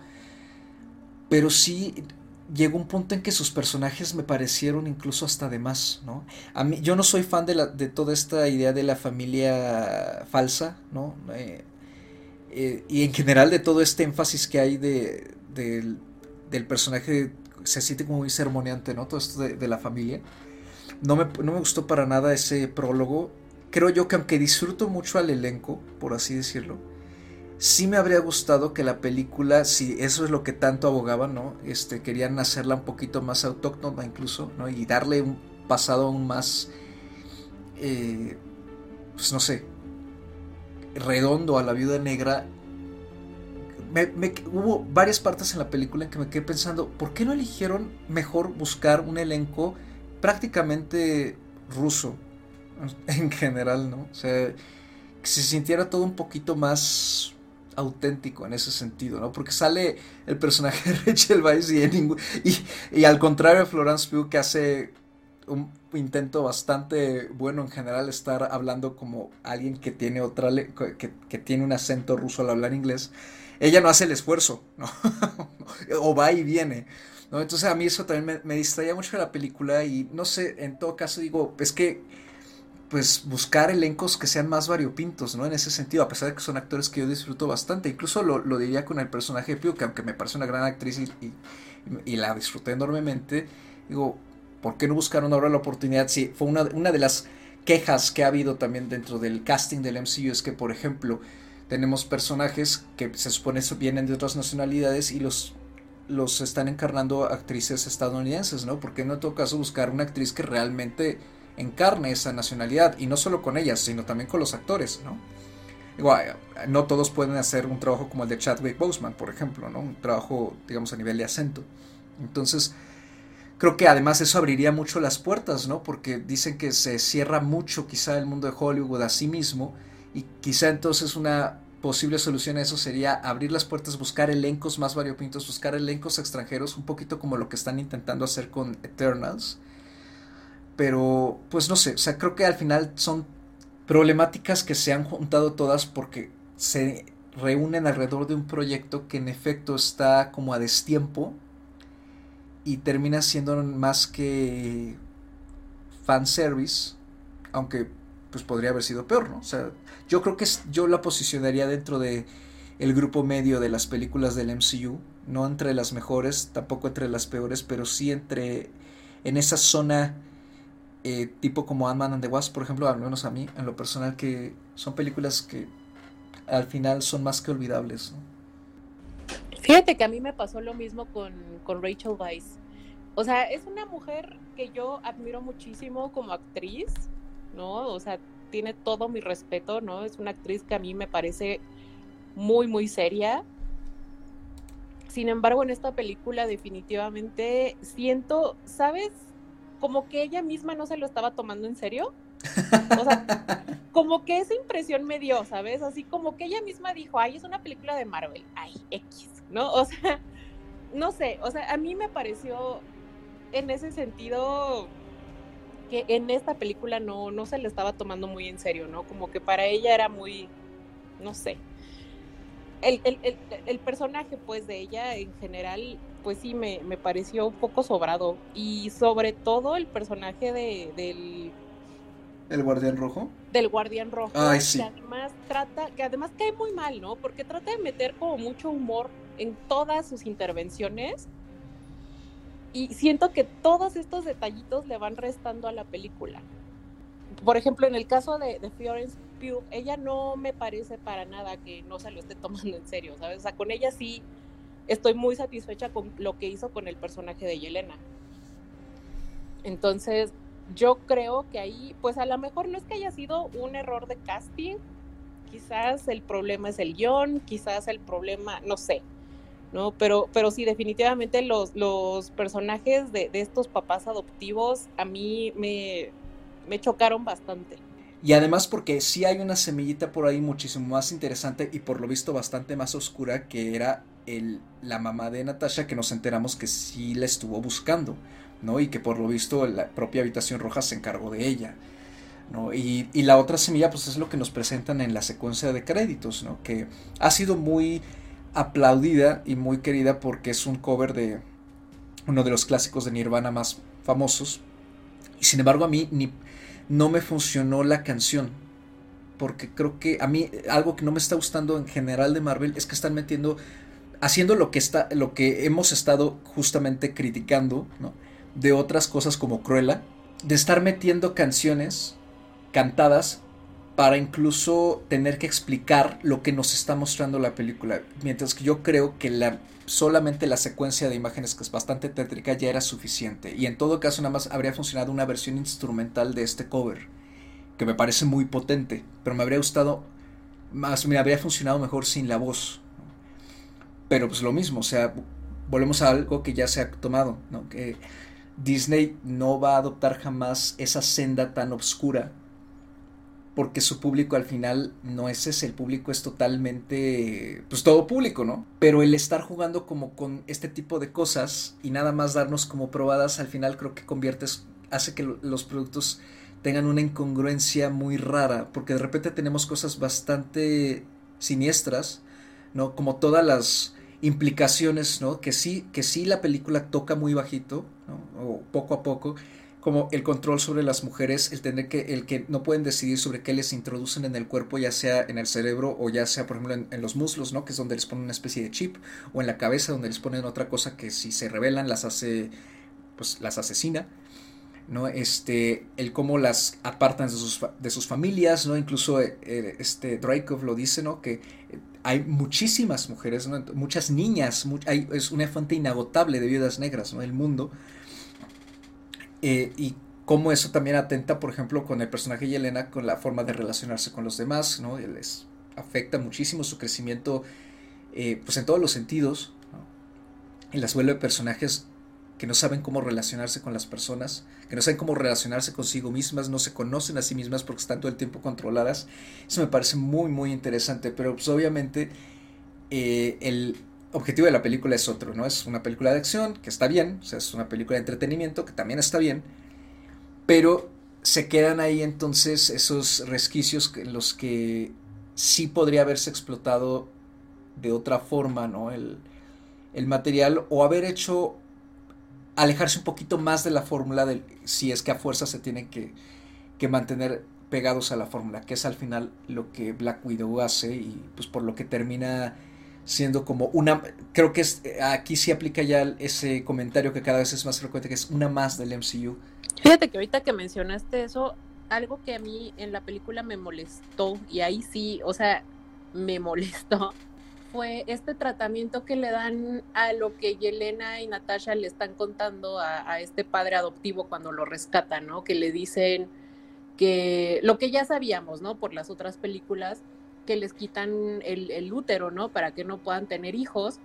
Pero sí llegó un punto en que sus personajes me parecieron incluso hasta de más, ¿no? A mí, yo no soy fan de, la, de toda esta idea de la familia falsa, ¿no? Eh, eh, y en general de todo este énfasis que hay de, del personaje, se siente como muy sermoneante, ¿no? Todo esto de la familia. No me, gustó para nada ese prólogo. Creo yo que aunque disfruto mucho al elenco, por así decirlo, sí me habría gustado que la película, si eso es lo que tanto abogaban, ¿no? Este, querían hacerla un poquito más autóctona incluso, ¿no? Y darle un pasado aún más, eh, pues no sé, redondo a la viuda negra. Hubo varias partes en la película en que me quedé pensando, ¿por qué no eligieron mejor buscar un elenco prácticamente ruso [LAUGHS] en general, ¿no? O sea, que se sintiera todo un poquito más auténtico en ese sentido, ¿no? Porque sale el personaje [LAUGHS] de Rachel Weisz y, y, al contrario de Florence Pugh que hace un intento bastante bueno en general estar hablando como alguien que tiene otra que, que tiene un acento ruso al hablar inglés, ella no hace el esfuerzo, ¿no? [LAUGHS] o va y viene. Entonces a mí eso también me, distraía mucho de la película y no sé, en todo caso digo, es que pues buscar elencos que sean más variopintos, ¿no? En ese sentido, a pesar de que son actores que yo disfruto bastante, incluso lo, diría con el personaje de Pio, que aunque me parece una gran actriz y, la disfruté enormemente, digo, ¿por qué no buscaron ahora la oportunidad? Sí, fue una, una de las quejas que ha habido también dentro del casting del MCU, es que, por ejemplo, tenemos personajes que se supone vienen de otras nacionalidades y los los están encarnando actrices estadounidenses, ¿no? Porque no en todo caso buscar una actriz que realmente encarne esa nacionalidad y no solo con ellas, sino también con los actores, ¿no? Igual, no todos pueden hacer un trabajo como el de Chadwick Boseman, por ejemplo, ¿no? Un trabajo, digamos, a nivel de acento. Entonces, creo que además eso abriría mucho las puertas, ¿no? Porque dicen que se cierra mucho quizá el mundo de Hollywood a sí mismo y quizá entonces una posible solución a eso sería abrir las puertas, buscar elencos más variopintos, buscar elencos extranjeros, un poquito como lo que están intentando hacer con Eternals. Pero, pues no sé, o sea, creo que al final son problemáticas que se han juntado todas porque se reúnen alrededor de un proyecto que en efecto está como a destiempo y termina siendo más que fanservice, aunque pues podría haber sido peor, ¿no? O sea, yo creo que yo la posicionaría dentro de el grupo medio de las películas del MCU, no entre las mejores, tampoco entre las peores, pero sí entre en esa zona eh, tipo como Ant-Man and the Wasp, por ejemplo, al menos a mí, en lo personal, que son películas que al final son más que olvidables. Fíjate que a mí me pasó lo mismo con, con Rachel Weisz. O sea, es una mujer que yo admiro muchísimo como actriz, ¿no? O sea, tiene todo mi respeto, ¿no? Es una actriz que a mí me parece muy, muy seria. sin embargo, en esta película definitivamente siento, ¿sabes? Como que ella misma no se lo estaba tomando en serio. O sea, [LAUGHS] como que esa impresión me dio, ¿sabes? Así como que ella misma dijo, ay, es una película de Marvel, ay, X, ¿no? O sea, [LAUGHS] no sé, o sea, a mí me pareció en ese sentido que en esta película no, no se le estaba tomando muy en serio, ¿no? Como que para ella era muy, no sé. El, el, personaje, pues, de ella en general, pues sí, me, me, pareció un poco sobrado. Y sobre todo el personaje de, del... ¿El guardián rojo? Del guardián rojo. Ay, sí. Que además trata, que además cae muy mal, ¿no? Porque trata de meter como mucho humor en todas sus intervenciones y siento que todos estos detallitos le van restando a la película. Por ejemplo, en el caso de, Florence Pugh, ella no me parece para nada que no se lo esté tomando en serio, ¿sabes? O sea, con ella sí estoy muy satisfecha con lo que hizo con el personaje de Yelena. Entonces, yo creo que ahí, pues a lo mejor no es que haya sido un error de casting, quizás el problema es el guion, quizás el problema, no sé, ¿no? Pero, pero sí, definitivamente los, los personajes de, estos papás adoptivos a mí me, me chocaron bastante. Y además porque sí hay una semillita por ahí muchísimo más interesante y por lo visto bastante más oscura que era el, la mamá de Natasha que nos enteramos que sí la estuvo buscando, ¿no? Y que por lo visto la propia habitación roja se encargó de ella. ¿no? Y, y la otra semilla pues es lo que nos presentan en la secuencia de créditos, ¿no? Que ha sido muy aplaudida y muy querida porque es un cover de uno de los clásicos de Nirvana más famosos. Y sin embargo a mí ni, no me funcionó la canción. Porque creo que a mí algo que no me está gustando en general de Marvel es que están metiendo, haciendo lo que, está, lo que hemos estado justamente criticando. De otras cosas como Cruella, de estar metiendo canciones cantadas para incluso tener que explicar lo que nos está mostrando la película. Mientras que yo creo que la, solamente la secuencia de imágenes, que es bastante tétrica, ya era suficiente. Y en todo caso, nada más habría funcionado una versión instrumental de este cover, que me parece muy potente, pero me habría gustado, más me habría funcionado mejor sin la voz. Pero pues lo mismo, o sea, volvemos a algo que ya se ha tomado, ¿no? Que Disney no va a adoptar jamás esa senda tan oscura porque su público al final no es ese, el público es totalmente, pues todo público, ¿no? Pero el estar jugando como con este tipo de cosas y nada más darnos como probadas, al final creo que conviertes, hace que los productos tengan una incongruencia muy rara, porque de repente tenemos cosas bastante siniestras, ¿no? Como todas las implicaciones, ¿no? Que sí, que sí la película toca muy bajito, ¿no? O poco a poco, como el control sobre las mujeres, el tener que, el que no pueden decidir sobre qué les introducen en el cuerpo, ya sea en el cerebro o ya sea, por ejemplo, en, los muslos, ¿no? Que es donde les ponen una especie de chip, o en la cabeza, donde les ponen otra cosa que si se revelan las hace, pues las asesina. ¿no? Este, el cómo las apartan de sus, de sus familias, ¿no? Incluso eh, eh, este Dracov lo dice, ¿no? Que hay muchísimas mujeres, muchas niñas, es una fuente inagotable de viudas negras, ¿no? El mundo. Eh, y cómo eso también atenta, por ejemplo, con el personaje de Elena, con la forma de relacionarse con los demás, ¿no? Les afecta muchísimo su crecimiento, eh, pues en todos los sentidos, y las vuelve personajes que no saben cómo relacionarse con las personas, que no saben cómo relacionarse consigo mismas, no se conocen a sí mismas porque están todo el tiempo controladas. Eso me parece muy, muy interesante, pero pues obviamente eh, el, objetivo de la película es otro, ¿no? Es una película de acción, que está bien, o sea, es una película de entretenimiento, que también está bien, pero se quedan ahí entonces esos resquicios en los que sí podría haberse explotado de otra forma, ¿no? El, material o haber hecho alejarse un poquito más de la fórmula del si es que a fuerza se tienen que, que mantener pegados a la fórmula, que es al final lo que Black Widow hace y pues por lo que termina siendo como una, creo que es, aquí sí aplica ya ese comentario que cada vez es más frecuente, que es una más del MCU. Fíjate que ahorita que mencionaste eso, algo que a mí en la película me molestó, y ahí sí, o sea, me [LAUGHS] molestó, fue este tratamiento que le dan a lo que Yelena y Natasha le están contando a, a este padre adoptivo cuando lo rescatan, ¿no? Que le dicen que lo que ya sabíamos, ¿no? Por las otras películas, que les quitan el, útero, ¿no? Para que no puedan tener hijos.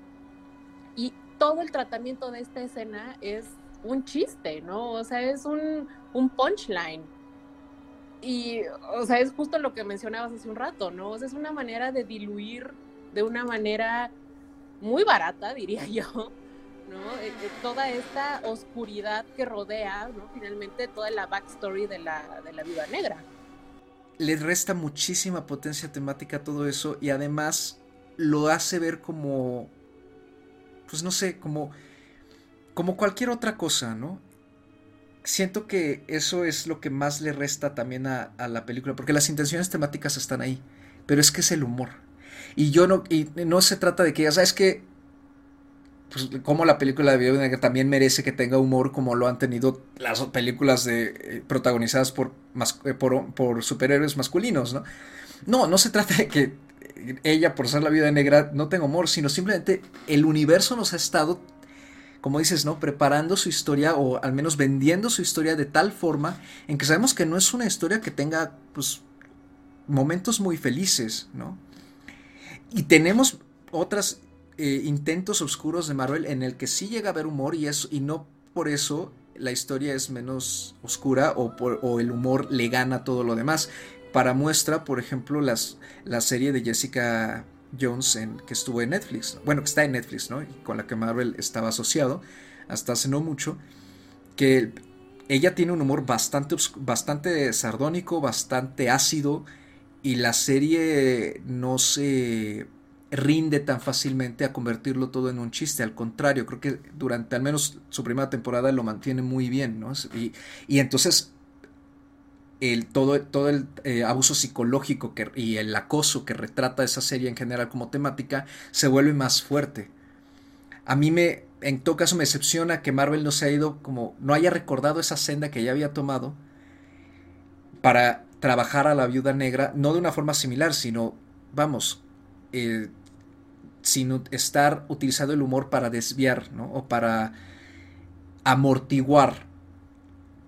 Y todo el tratamiento de esta escena es un chiste, ¿no? O sea, es un, un punchline. Y, o sea, es justo lo que mencionabas hace un rato, ¿no? O sea, es una manera de diluir de una manera muy barata, [LAUGHS] diría yo, ¿no? Eh, eh, toda esta oscuridad que rodea, ¿no? Finalmente toda la backstory de la, de la Viuda Negra. Le resta muchísima potencia temática a todo eso y además lo hace ver como, pues no sé, como, como cualquier otra cosa, ¿no? Siento que eso es lo que más le resta también a, a la película, porque las intenciones temáticas están ahí, pero es que es el humor. Y yo no, y no se trata de que, ya sabes que, pues, como la película de Viuda Negra también merece que tenga humor como lo han tenido las películas de, eh, protagonizadas por, eh, por, por, superhéroes masculinos, ¿no? No, no se trata de que ella, por ser la Viuda Negra, no tenga humor, sino simplemente el universo nos ha estado, como dices, ¿no? Preparando su historia o al menos vendiendo su historia de tal forma en que sabemos que no es una historia que tenga, pues, momentos muy felices, ¿no? Y tenemos otros eh, intentos oscuros de Marvel en el que sí llega a haber humor y, es, y no por eso la historia es menos oscura o, o el humor le gana todo lo demás. Para muestra, por ejemplo, las, la serie de Jessica Jones en, que estuvo en Netflix. Bueno, que está en Netflix, ¿no? Y con la que Marvel estaba asociado hasta hace no mucho. Que ella tiene un humor bastante, bastante sardónico, bastante ácido y la serie no se rinde tan fácilmente a convertirlo todo en un chiste. Al contrario, creo que durante al menos su primera temporada lo mantiene muy bien, ¿no? Y, y entonces el, todo, todo el eh, abuso psicológico y el acoso que retrata esa serie en general como temática se vuelve más fuerte. A mí me, en todo caso me decepciona que Marvel no se ha ido como, no haya recordado esa senda que ya había tomado para trabajar a la viuda negra, no de una forma similar, sino, vamos, eh, sino estar utilizando el humor para desviar. O para amortiguar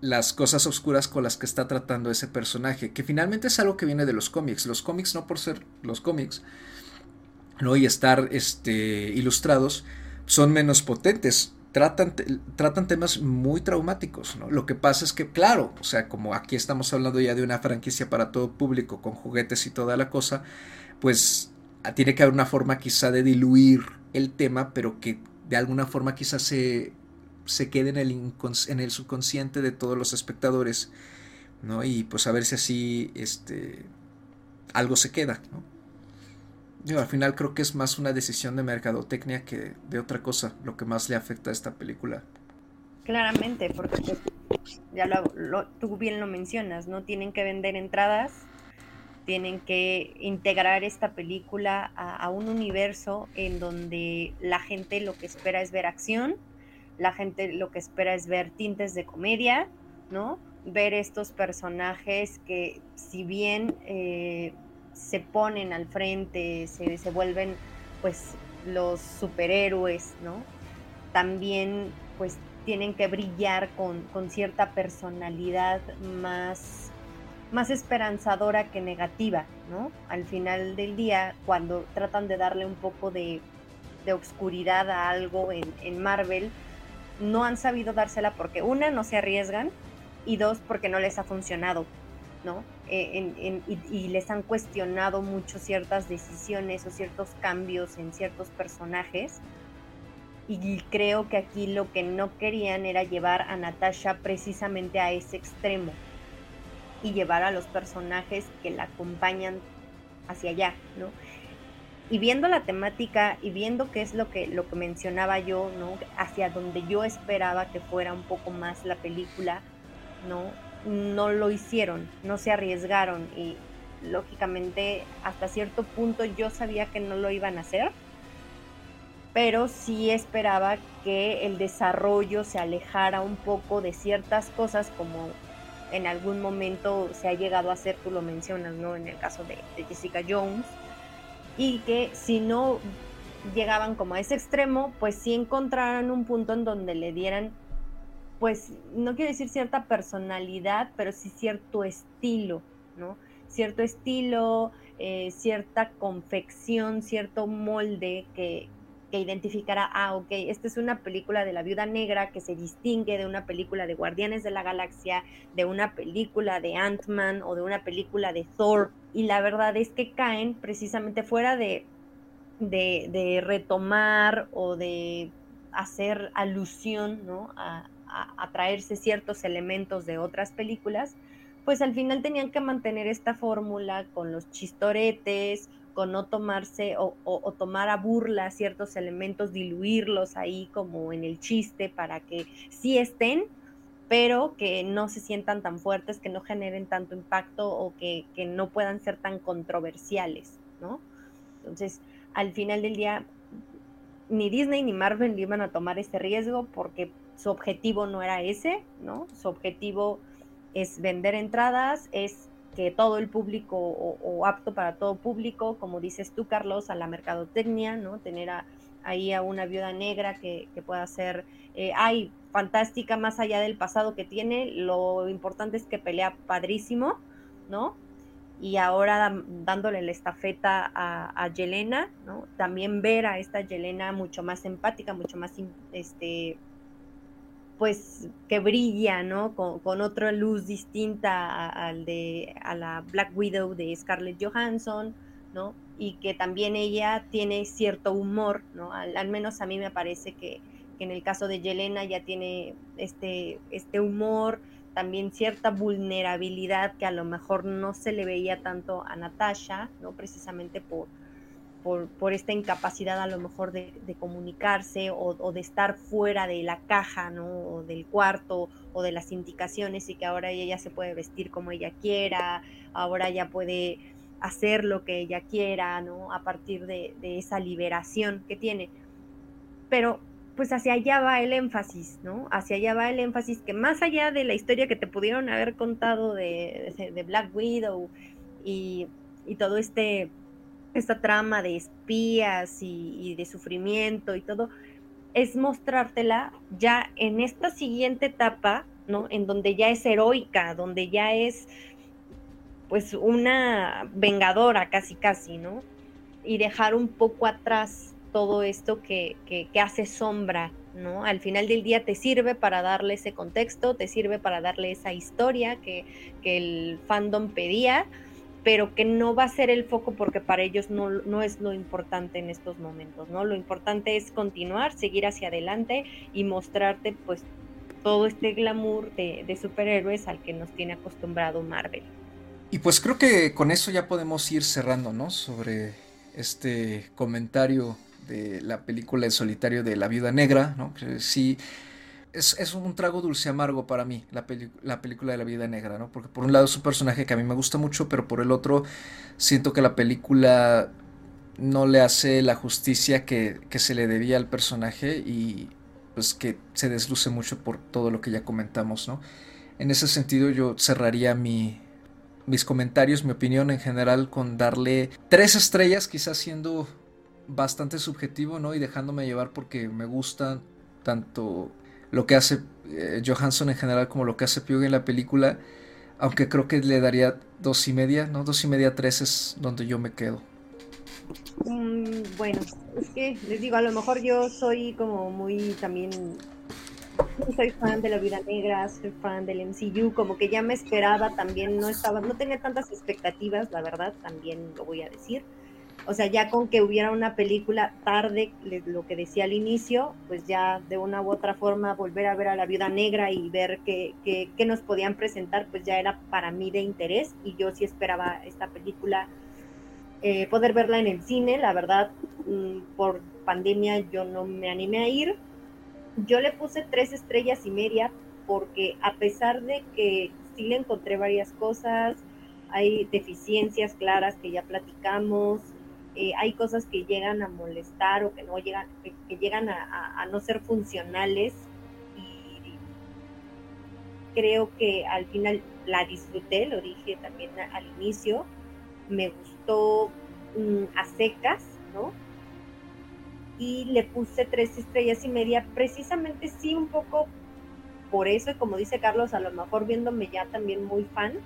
las cosas oscuras con las que está tratando ese personaje, que finalmente es algo que viene de los cómics. Los cómics, no por ser los cómics, ¿no? Y estar este, ilustrados, son menos potentes tratan, tratan temas muy traumáticos, ¿no? Lo que pasa es que, claro, o sea, como aquí estamos hablando ya de una franquicia para todo público, con juguetes y toda la cosa, pues tiene que haber una forma quizá de diluir el tema, pero que de alguna forma quizás se, se quede en el, en el subconsciente de todos los espectadores, ¿no? Y pues a ver si así, este, algo se queda, ¿no? Yo, al final creo que es más una decisión de mercadotecnia que de otra cosa, lo que más le afecta a esta película. Claramente, porque pues, ya lo, tú bien lo mencionas, ¿no? Tienen que vender entradas, tienen que integrar esta película a, un universo en donde la gente lo que espera es ver acción, la gente lo que espera es ver tintes de comedia, ¿no? Ver estos personajes que si bien... Eh, se ponen al frente, se, se vuelven pues los superhéroes, ¿no? También pues tienen que brillar con, con cierta personalidad más, más esperanzadora que negativa, ¿no? Al final del día, cuando tratan de darle un poco de, de oscuridad a algo en, en, Marvel, no han sabido dársela porque una, no se arriesgan y dos, porque no les ha funcionado, ¿no? Eh, y, les han cuestionado mucho ciertas decisiones o ciertos cambios en ciertos personajes. Y creo que aquí lo que no querían era llevar a Natasha precisamente a ese extremo y llevar a los personajes que la acompañan hacia allá, ¿no? Y viendo la temática y viendo qué es lo que, lo que mencionaba yo, ¿no? Hacia donde yo esperaba que fuera un poco más la película, ¿no? no lo hicieron, no se arriesgaron y lógicamente hasta cierto punto yo sabía que no lo iban a hacer, pero sí esperaba que el desarrollo se alejara un poco de ciertas cosas como en algún momento se ha llegado a hacer, tú lo mencionas, ¿no? En el caso de, Jessica Jones, y que si no llegaban como a ese extremo, pues sí encontraran un punto en donde le dieran pues no quiero decir cierta personalidad, pero sí cierto estilo, ¿no? Cierto estilo, eh, cierta confección, cierto molde que, que identificara, ah, ok, esta es una película de la viuda negra que se distingue de una película de Guardianes de la Galaxia, de una película de Ant-Man o de una película de Thor. Y la verdad es que caen precisamente fuera de, de, retomar o de hacer alusión ¿no? a, a, traerse ciertos elementos de otras películas, pues al final tenían que mantener esta fórmula con los chistoretes, con no tomarse o, tomar a burla ciertos elementos, diluirlos ahí como en el chiste para que sí estén, pero que no se sientan tan fuertes, que no generen tanto impacto o que, no puedan ser tan controversiales, ¿no? Entonces, al final del día, ni Disney ni Marvel iban a tomar ese riesgo porque su objetivo no era ese, ¿no? Su objetivo es vender entradas, es que todo el público o, apto para todo público, como dices tú, Carlos, a la mercadotecnia, ¿no? Tener ahí a una viuda negra que, pueda ser, eh, ay, fantástica más allá del pasado que tiene, lo importante es que pelea padrísimo, ¿no? Y ahora dándole la estafeta a, a Yelena, ¿no? También ver a esta Yelena mucho más empática, mucho más, este, pues que brilla, ¿no? Con, otra luz distinta al de a la Black Widow de Scarlett Johansson, ¿no? Y que también ella tiene cierto humor, ¿no? Al, menos a mí me parece que, en el caso de Yelena ya tiene este, este humor, también cierta vulnerabilidad que a lo mejor no se le veía tanto a Natasha, ¿no? Precisamente por, por, esta incapacidad a lo mejor de, comunicarse o, de estar fuera de la caja, ¿no? O del cuarto o de las indicaciones y que ahora ella se puede vestir como ella quiera, ahora ya puede hacer lo que ella quiera, ¿no? A partir de, esa liberación que tiene. Pero pues hacia allá va el énfasis, ¿no? Hacia allá va el énfasis que más allá de la historia que te pudieron haber contado de, Black Widow y, y todo este esta trama de espías y, de sufrimiento y todo, es mostrártela ya en esta siguiente etapa, ¿no? En donde ya es heroica, donde ya es pues una vengadora casi casi, ¿no? Y dejar un poco atrás todo esto que, que, que hace sombra, ¿no? Al final del día te sirve para darle ese contexto, te sirve para darle esa historia que, que el fandom pedía, pero que no va a ser el foco porque para ellos no, no, es lo importante en estos momentos, ¿no? Lo importante es continuar, seguir hacia adelante y mostrarte pues todo este glamour de, de superhéroes al que nos tiene acostumbrado Marvel. Y pues creo que con eso ya podemos ir cerrando, ¿no? Sobre este comentario de la película El solitario de la viuda negra, ¿no? Sí es, un trago dulce amargo para mí, la, la, película de la vida negra, ¿no? Porque por un lado es un personaje que a mí me gusta mucho, pero por el otro siento que la película no le hace la justicia que, se le debía al personaje y pues que se desluce mucho por todo lo que ya comentamos, ¿no? En ese sentido yo cerraría mi, mis comentarios, mi opinión en general con darle tres estrellas, quizás siendo bastante subjetivo, ¿no? Y dejándome llevar porque me gustan tanto lo que hace eh, Johansson en general como lo que hace Pugh en la película. Aunque creo que le daría dos y media, ¿no? Dos y media, tres es donde yo me quedo. Mm, bueno, es que les digo, a lo mejor yo soy como muy también soy fan de la vida negra, soy fan del MCU, como que ya me esperaba también, no estaba, no tenía tantas expectativas, la verdad, también lo voy a decir o sea, ya con que hubiera una película tarde, lo que decía al inicio, pues ya de una u otra forma volver a ver a la viuda negra y ver qué, nos podían presentar, pues ya era para mí de interés y yo sí esperaba esta película, eh, poder verla en el cine, la verdad, mm, por pandemia yo no me animé a ir. Yo le puse tres estrellas y media porque a pesar de que sí le encontré varias cosas, hay deficiencias claras que ya platicamos, eh, hay cosas que llegan a molestar o que no llegan, que, llegan a, no ser funcionales y creo que al final la disfruté, lo dije también al inicio, me gustó mm, a secas, ¿no? Y le puse tres estrellas y media, precisamente sí un poco por eso, y como dice Carlos, a lo mejor viéndome ya también muy fan,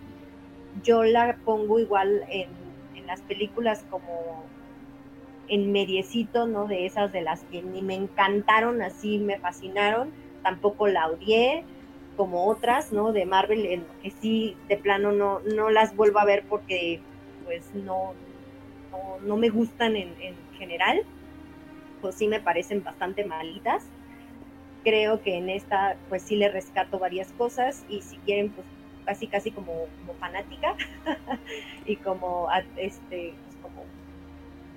yo la pongo igual en, en las películas como en mediecito, ¿no? De esas de las que ni me encantaron, así me fascinaron, tampoco la odié, como otras, ¿no? De Marvel, en que sí, de plano no, no las vuelvo a ver porque pues no, no, me gustan en, en, general, pues sí me parecen bastante malitas. Creo que en esta pues sí le rescato varias cosas y si quieren pues casi casi como, como fanática [LAUGHS] y como este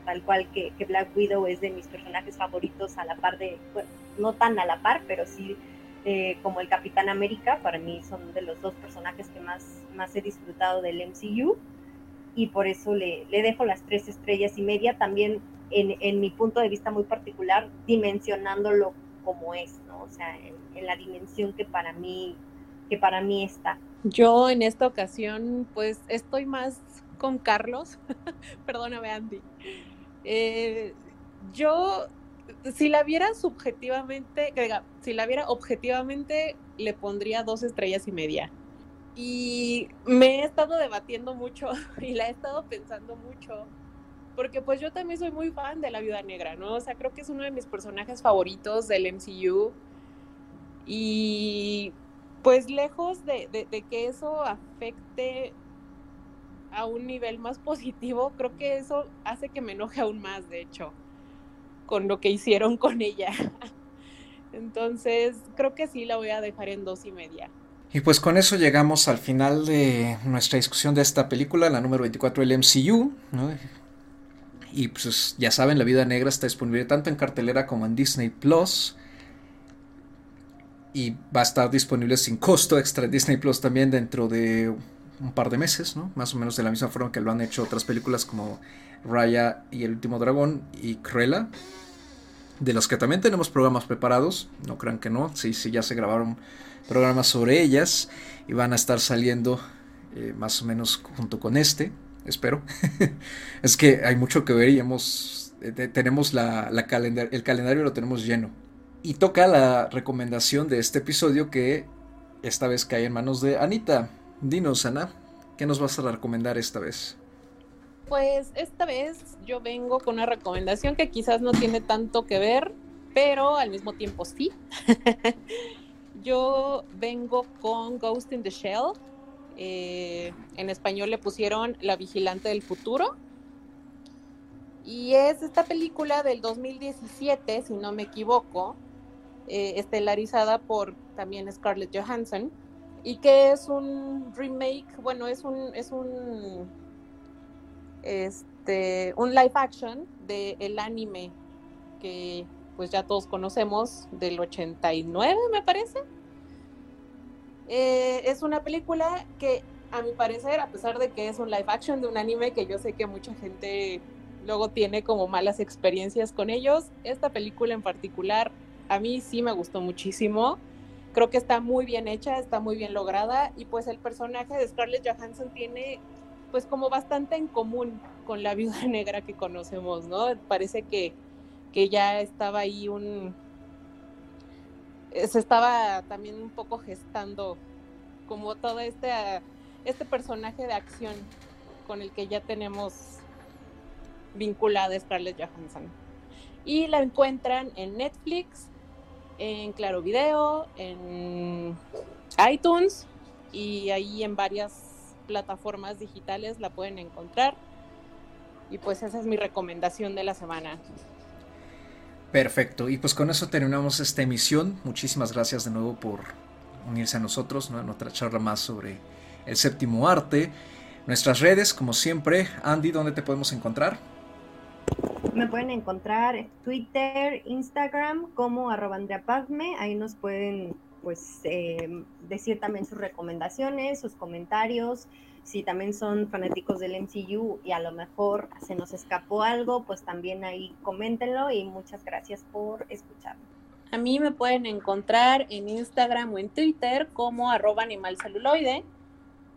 tal cual que, que, Black Widow es de mis personajes favoritos a la par de, bueno, no tan a la par, pero sí eh, como el Capitán América, para mí son de los dos personajes que más, más he disfrutado del MCU y por eso le, le dejo las tres estrellas y media, también en, en, mi punto de vista muy particular, dimensionándolo como es, ¿no? O sea, en, en la dimensión que para mí, que para mí está. Yo en esta ocasión, pues estoy más con Carlos. [LAUGHS] Perdóname, Andy. Eh, yo si la viera subjetivamente, si la viera objetivamente, le pondría dos estrellas y media. Y me he estado debatiendo mucho [LAUGHS] y la he estado pensando mucho, porque pues yo también soy muy fan de la Viuda Negra, ¿no? O sea, creo que es uno de mis personajes favoritos del MCU. Y pues lejos de, de que eso afecte a un nivel más positivo, creo que eso hace que me enoje aún más, de hecho con lo que hicieron con ella. [LAUGHS] Entonces, creo que sí la voy a dejar en dos y media. Y pues con eso llegamos al final de nuestra discusión de esta película, la número 24 del MCU. Y pues ya saben, La Vida Negra está disponible tanto en cartelera como en Disney Plus. Y va a estar disponible sin costo extra en Disney Plus también dentro de un par de meses, ¿no? Más o menos de la misma forma que lo han hecho otras películas como Raya y el último dragón y Cruella de los que también tenemos programas preparados, no crean que no, sí, sí, ya se grabaron programas sobre ellas y van a estar saliendo eh, más o menos junto con este, espero. [LAUGHS] es que hay mucho que ver y hemos, eh, tenemos la el calendario lo tenemos lleno. Y toca la recomendación de este episodio que esta vez cae en manos de Anita. Dinos, Ana, ¿qué nos vas a recomendar esta vez? Pues esta vez yo vengo con una recomendación que quizás no tiene tanto que ver, pero al mismo tiempo sí. [LAUGHS] yo vengo con Ghost in the Shell. Eh, en español le pusieron La Vigilante del Futuro. Y es esta película del 2017, si no me equivoco, eh, estelarizada por también Scarlett Johansson, y que es un remake, bueno, es un, es un este, un live action del el anime que pues ya todos conocemos del 89 me parece. Eh, es una película que a mi parecer, a pesar de que es un live action de un anime que yo sé que mucha gente luego tiene como malas experiencias con ellos, esta película en particular a mí sí me gustó muchísimo. Creo que está muy bien hecha, está muy bien lograda y pues el personaje de Scarlett Johansson tiene pues como bastante en común con la [LAUGHS] viuda negra que conocemos, ¿no? Parece que, que ya estaba ahí un... Se estaba también un poco gestando como todo este, este personaje de acción con el que ya tenemos vinculada Scarlett Johansson. Y la encuentran en Netflix, en Claro Video, en iTunes y ahí en varias plataformas digitales la pueden encontrar. Y pues esa es mi recomendación de la semana. Perfecto, y pues con eso terminamos esta emisión. Muchísimas gracias de nuevo por unirse a nosotros ¿no? en otra charla más sobre el séptimo arte. Nuestras redes, como siempre, Andy, ¿dónde te podemos encontrar? Me pueden encontrar en Twitter, Instagram como arroba Andrea Ahí nos pueden pues eh, decir también sus recomendaciones, sus comentarios, si también son fanáticos del MCU y a lo mejor se nos escapó algo, pues también ahí coméntenlo y muchas gracias por escucharme. A mí me pueden encontrar en Instagram o en Twitter como arroba animalceluloide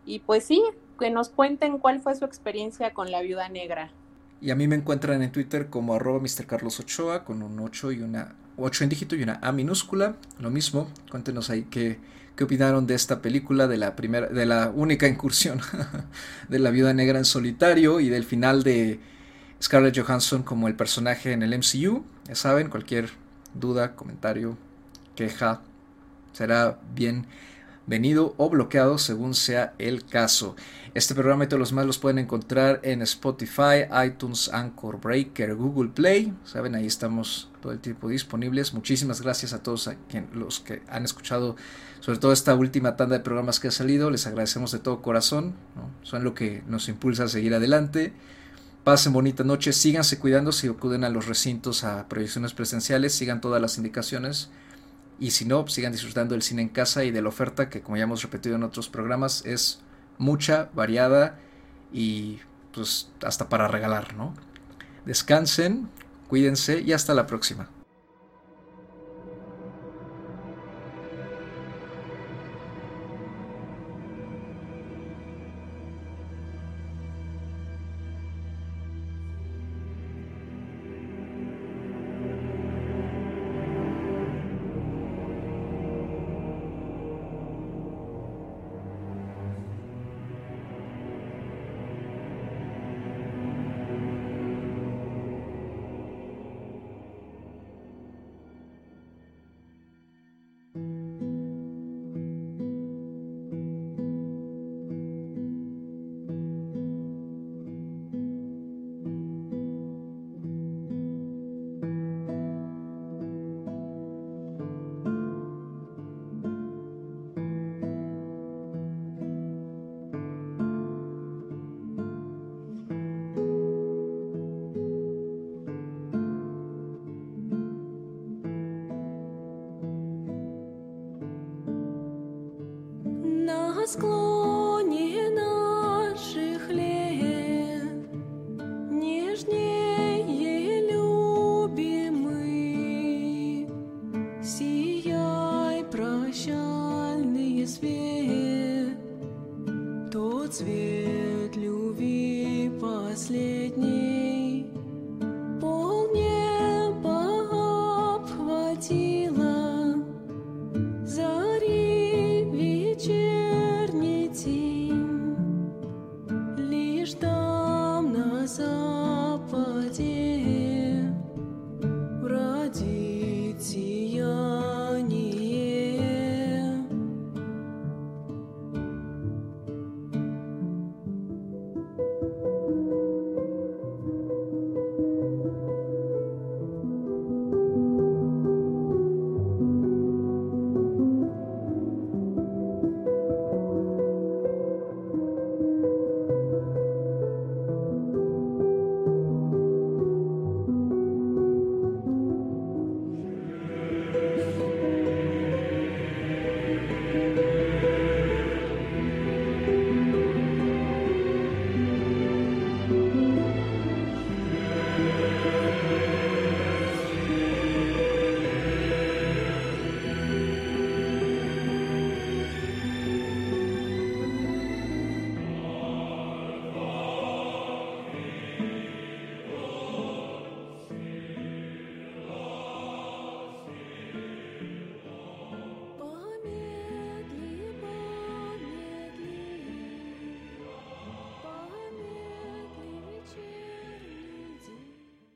y pues sí, que nos cuenten cuál fue su experiencia con la viuda negra. Y a mí me encuentran en Twitter como arroba Mr. Carlos Ochoa con un 8 y una 8 en dígito y una A minúscula. Lo mismo, cuéntenos ahí qué, qué opinaron de esta película, de la primera, de la única incursión [LAUGHS] de la viuda negra en solitario y del final de Scarlett Johansson como el personaje en el MCU. Ya saben, cualquier duda, comentario, queja, será bienvenido o bloqueado según sea el caso. Este programa y todos los más los pueden encontrar en Spotify, iTunes, Anchor, Breaker, Google Play. Saben, ahí estamos todo el tiempo disponibles. Muchísimas gracias a todos los que han escuchado, sobre todo esta última tanda de programas que ha salido. Les agradecemos de todo corazón. Son lo que nos impulsa a seguir adelante. Pasen bonita noche, síganse cuidando si acuden a los recintos a proyecciones presenciales, sigan todas las indicaciones y si no, sigan disfrutando del cine en casa y de la oferta que como ya hemos repetido en otros programas es mucha, variada y pues hasta para regalar, ¿no? Descansen, cuídense y hasta la próxima.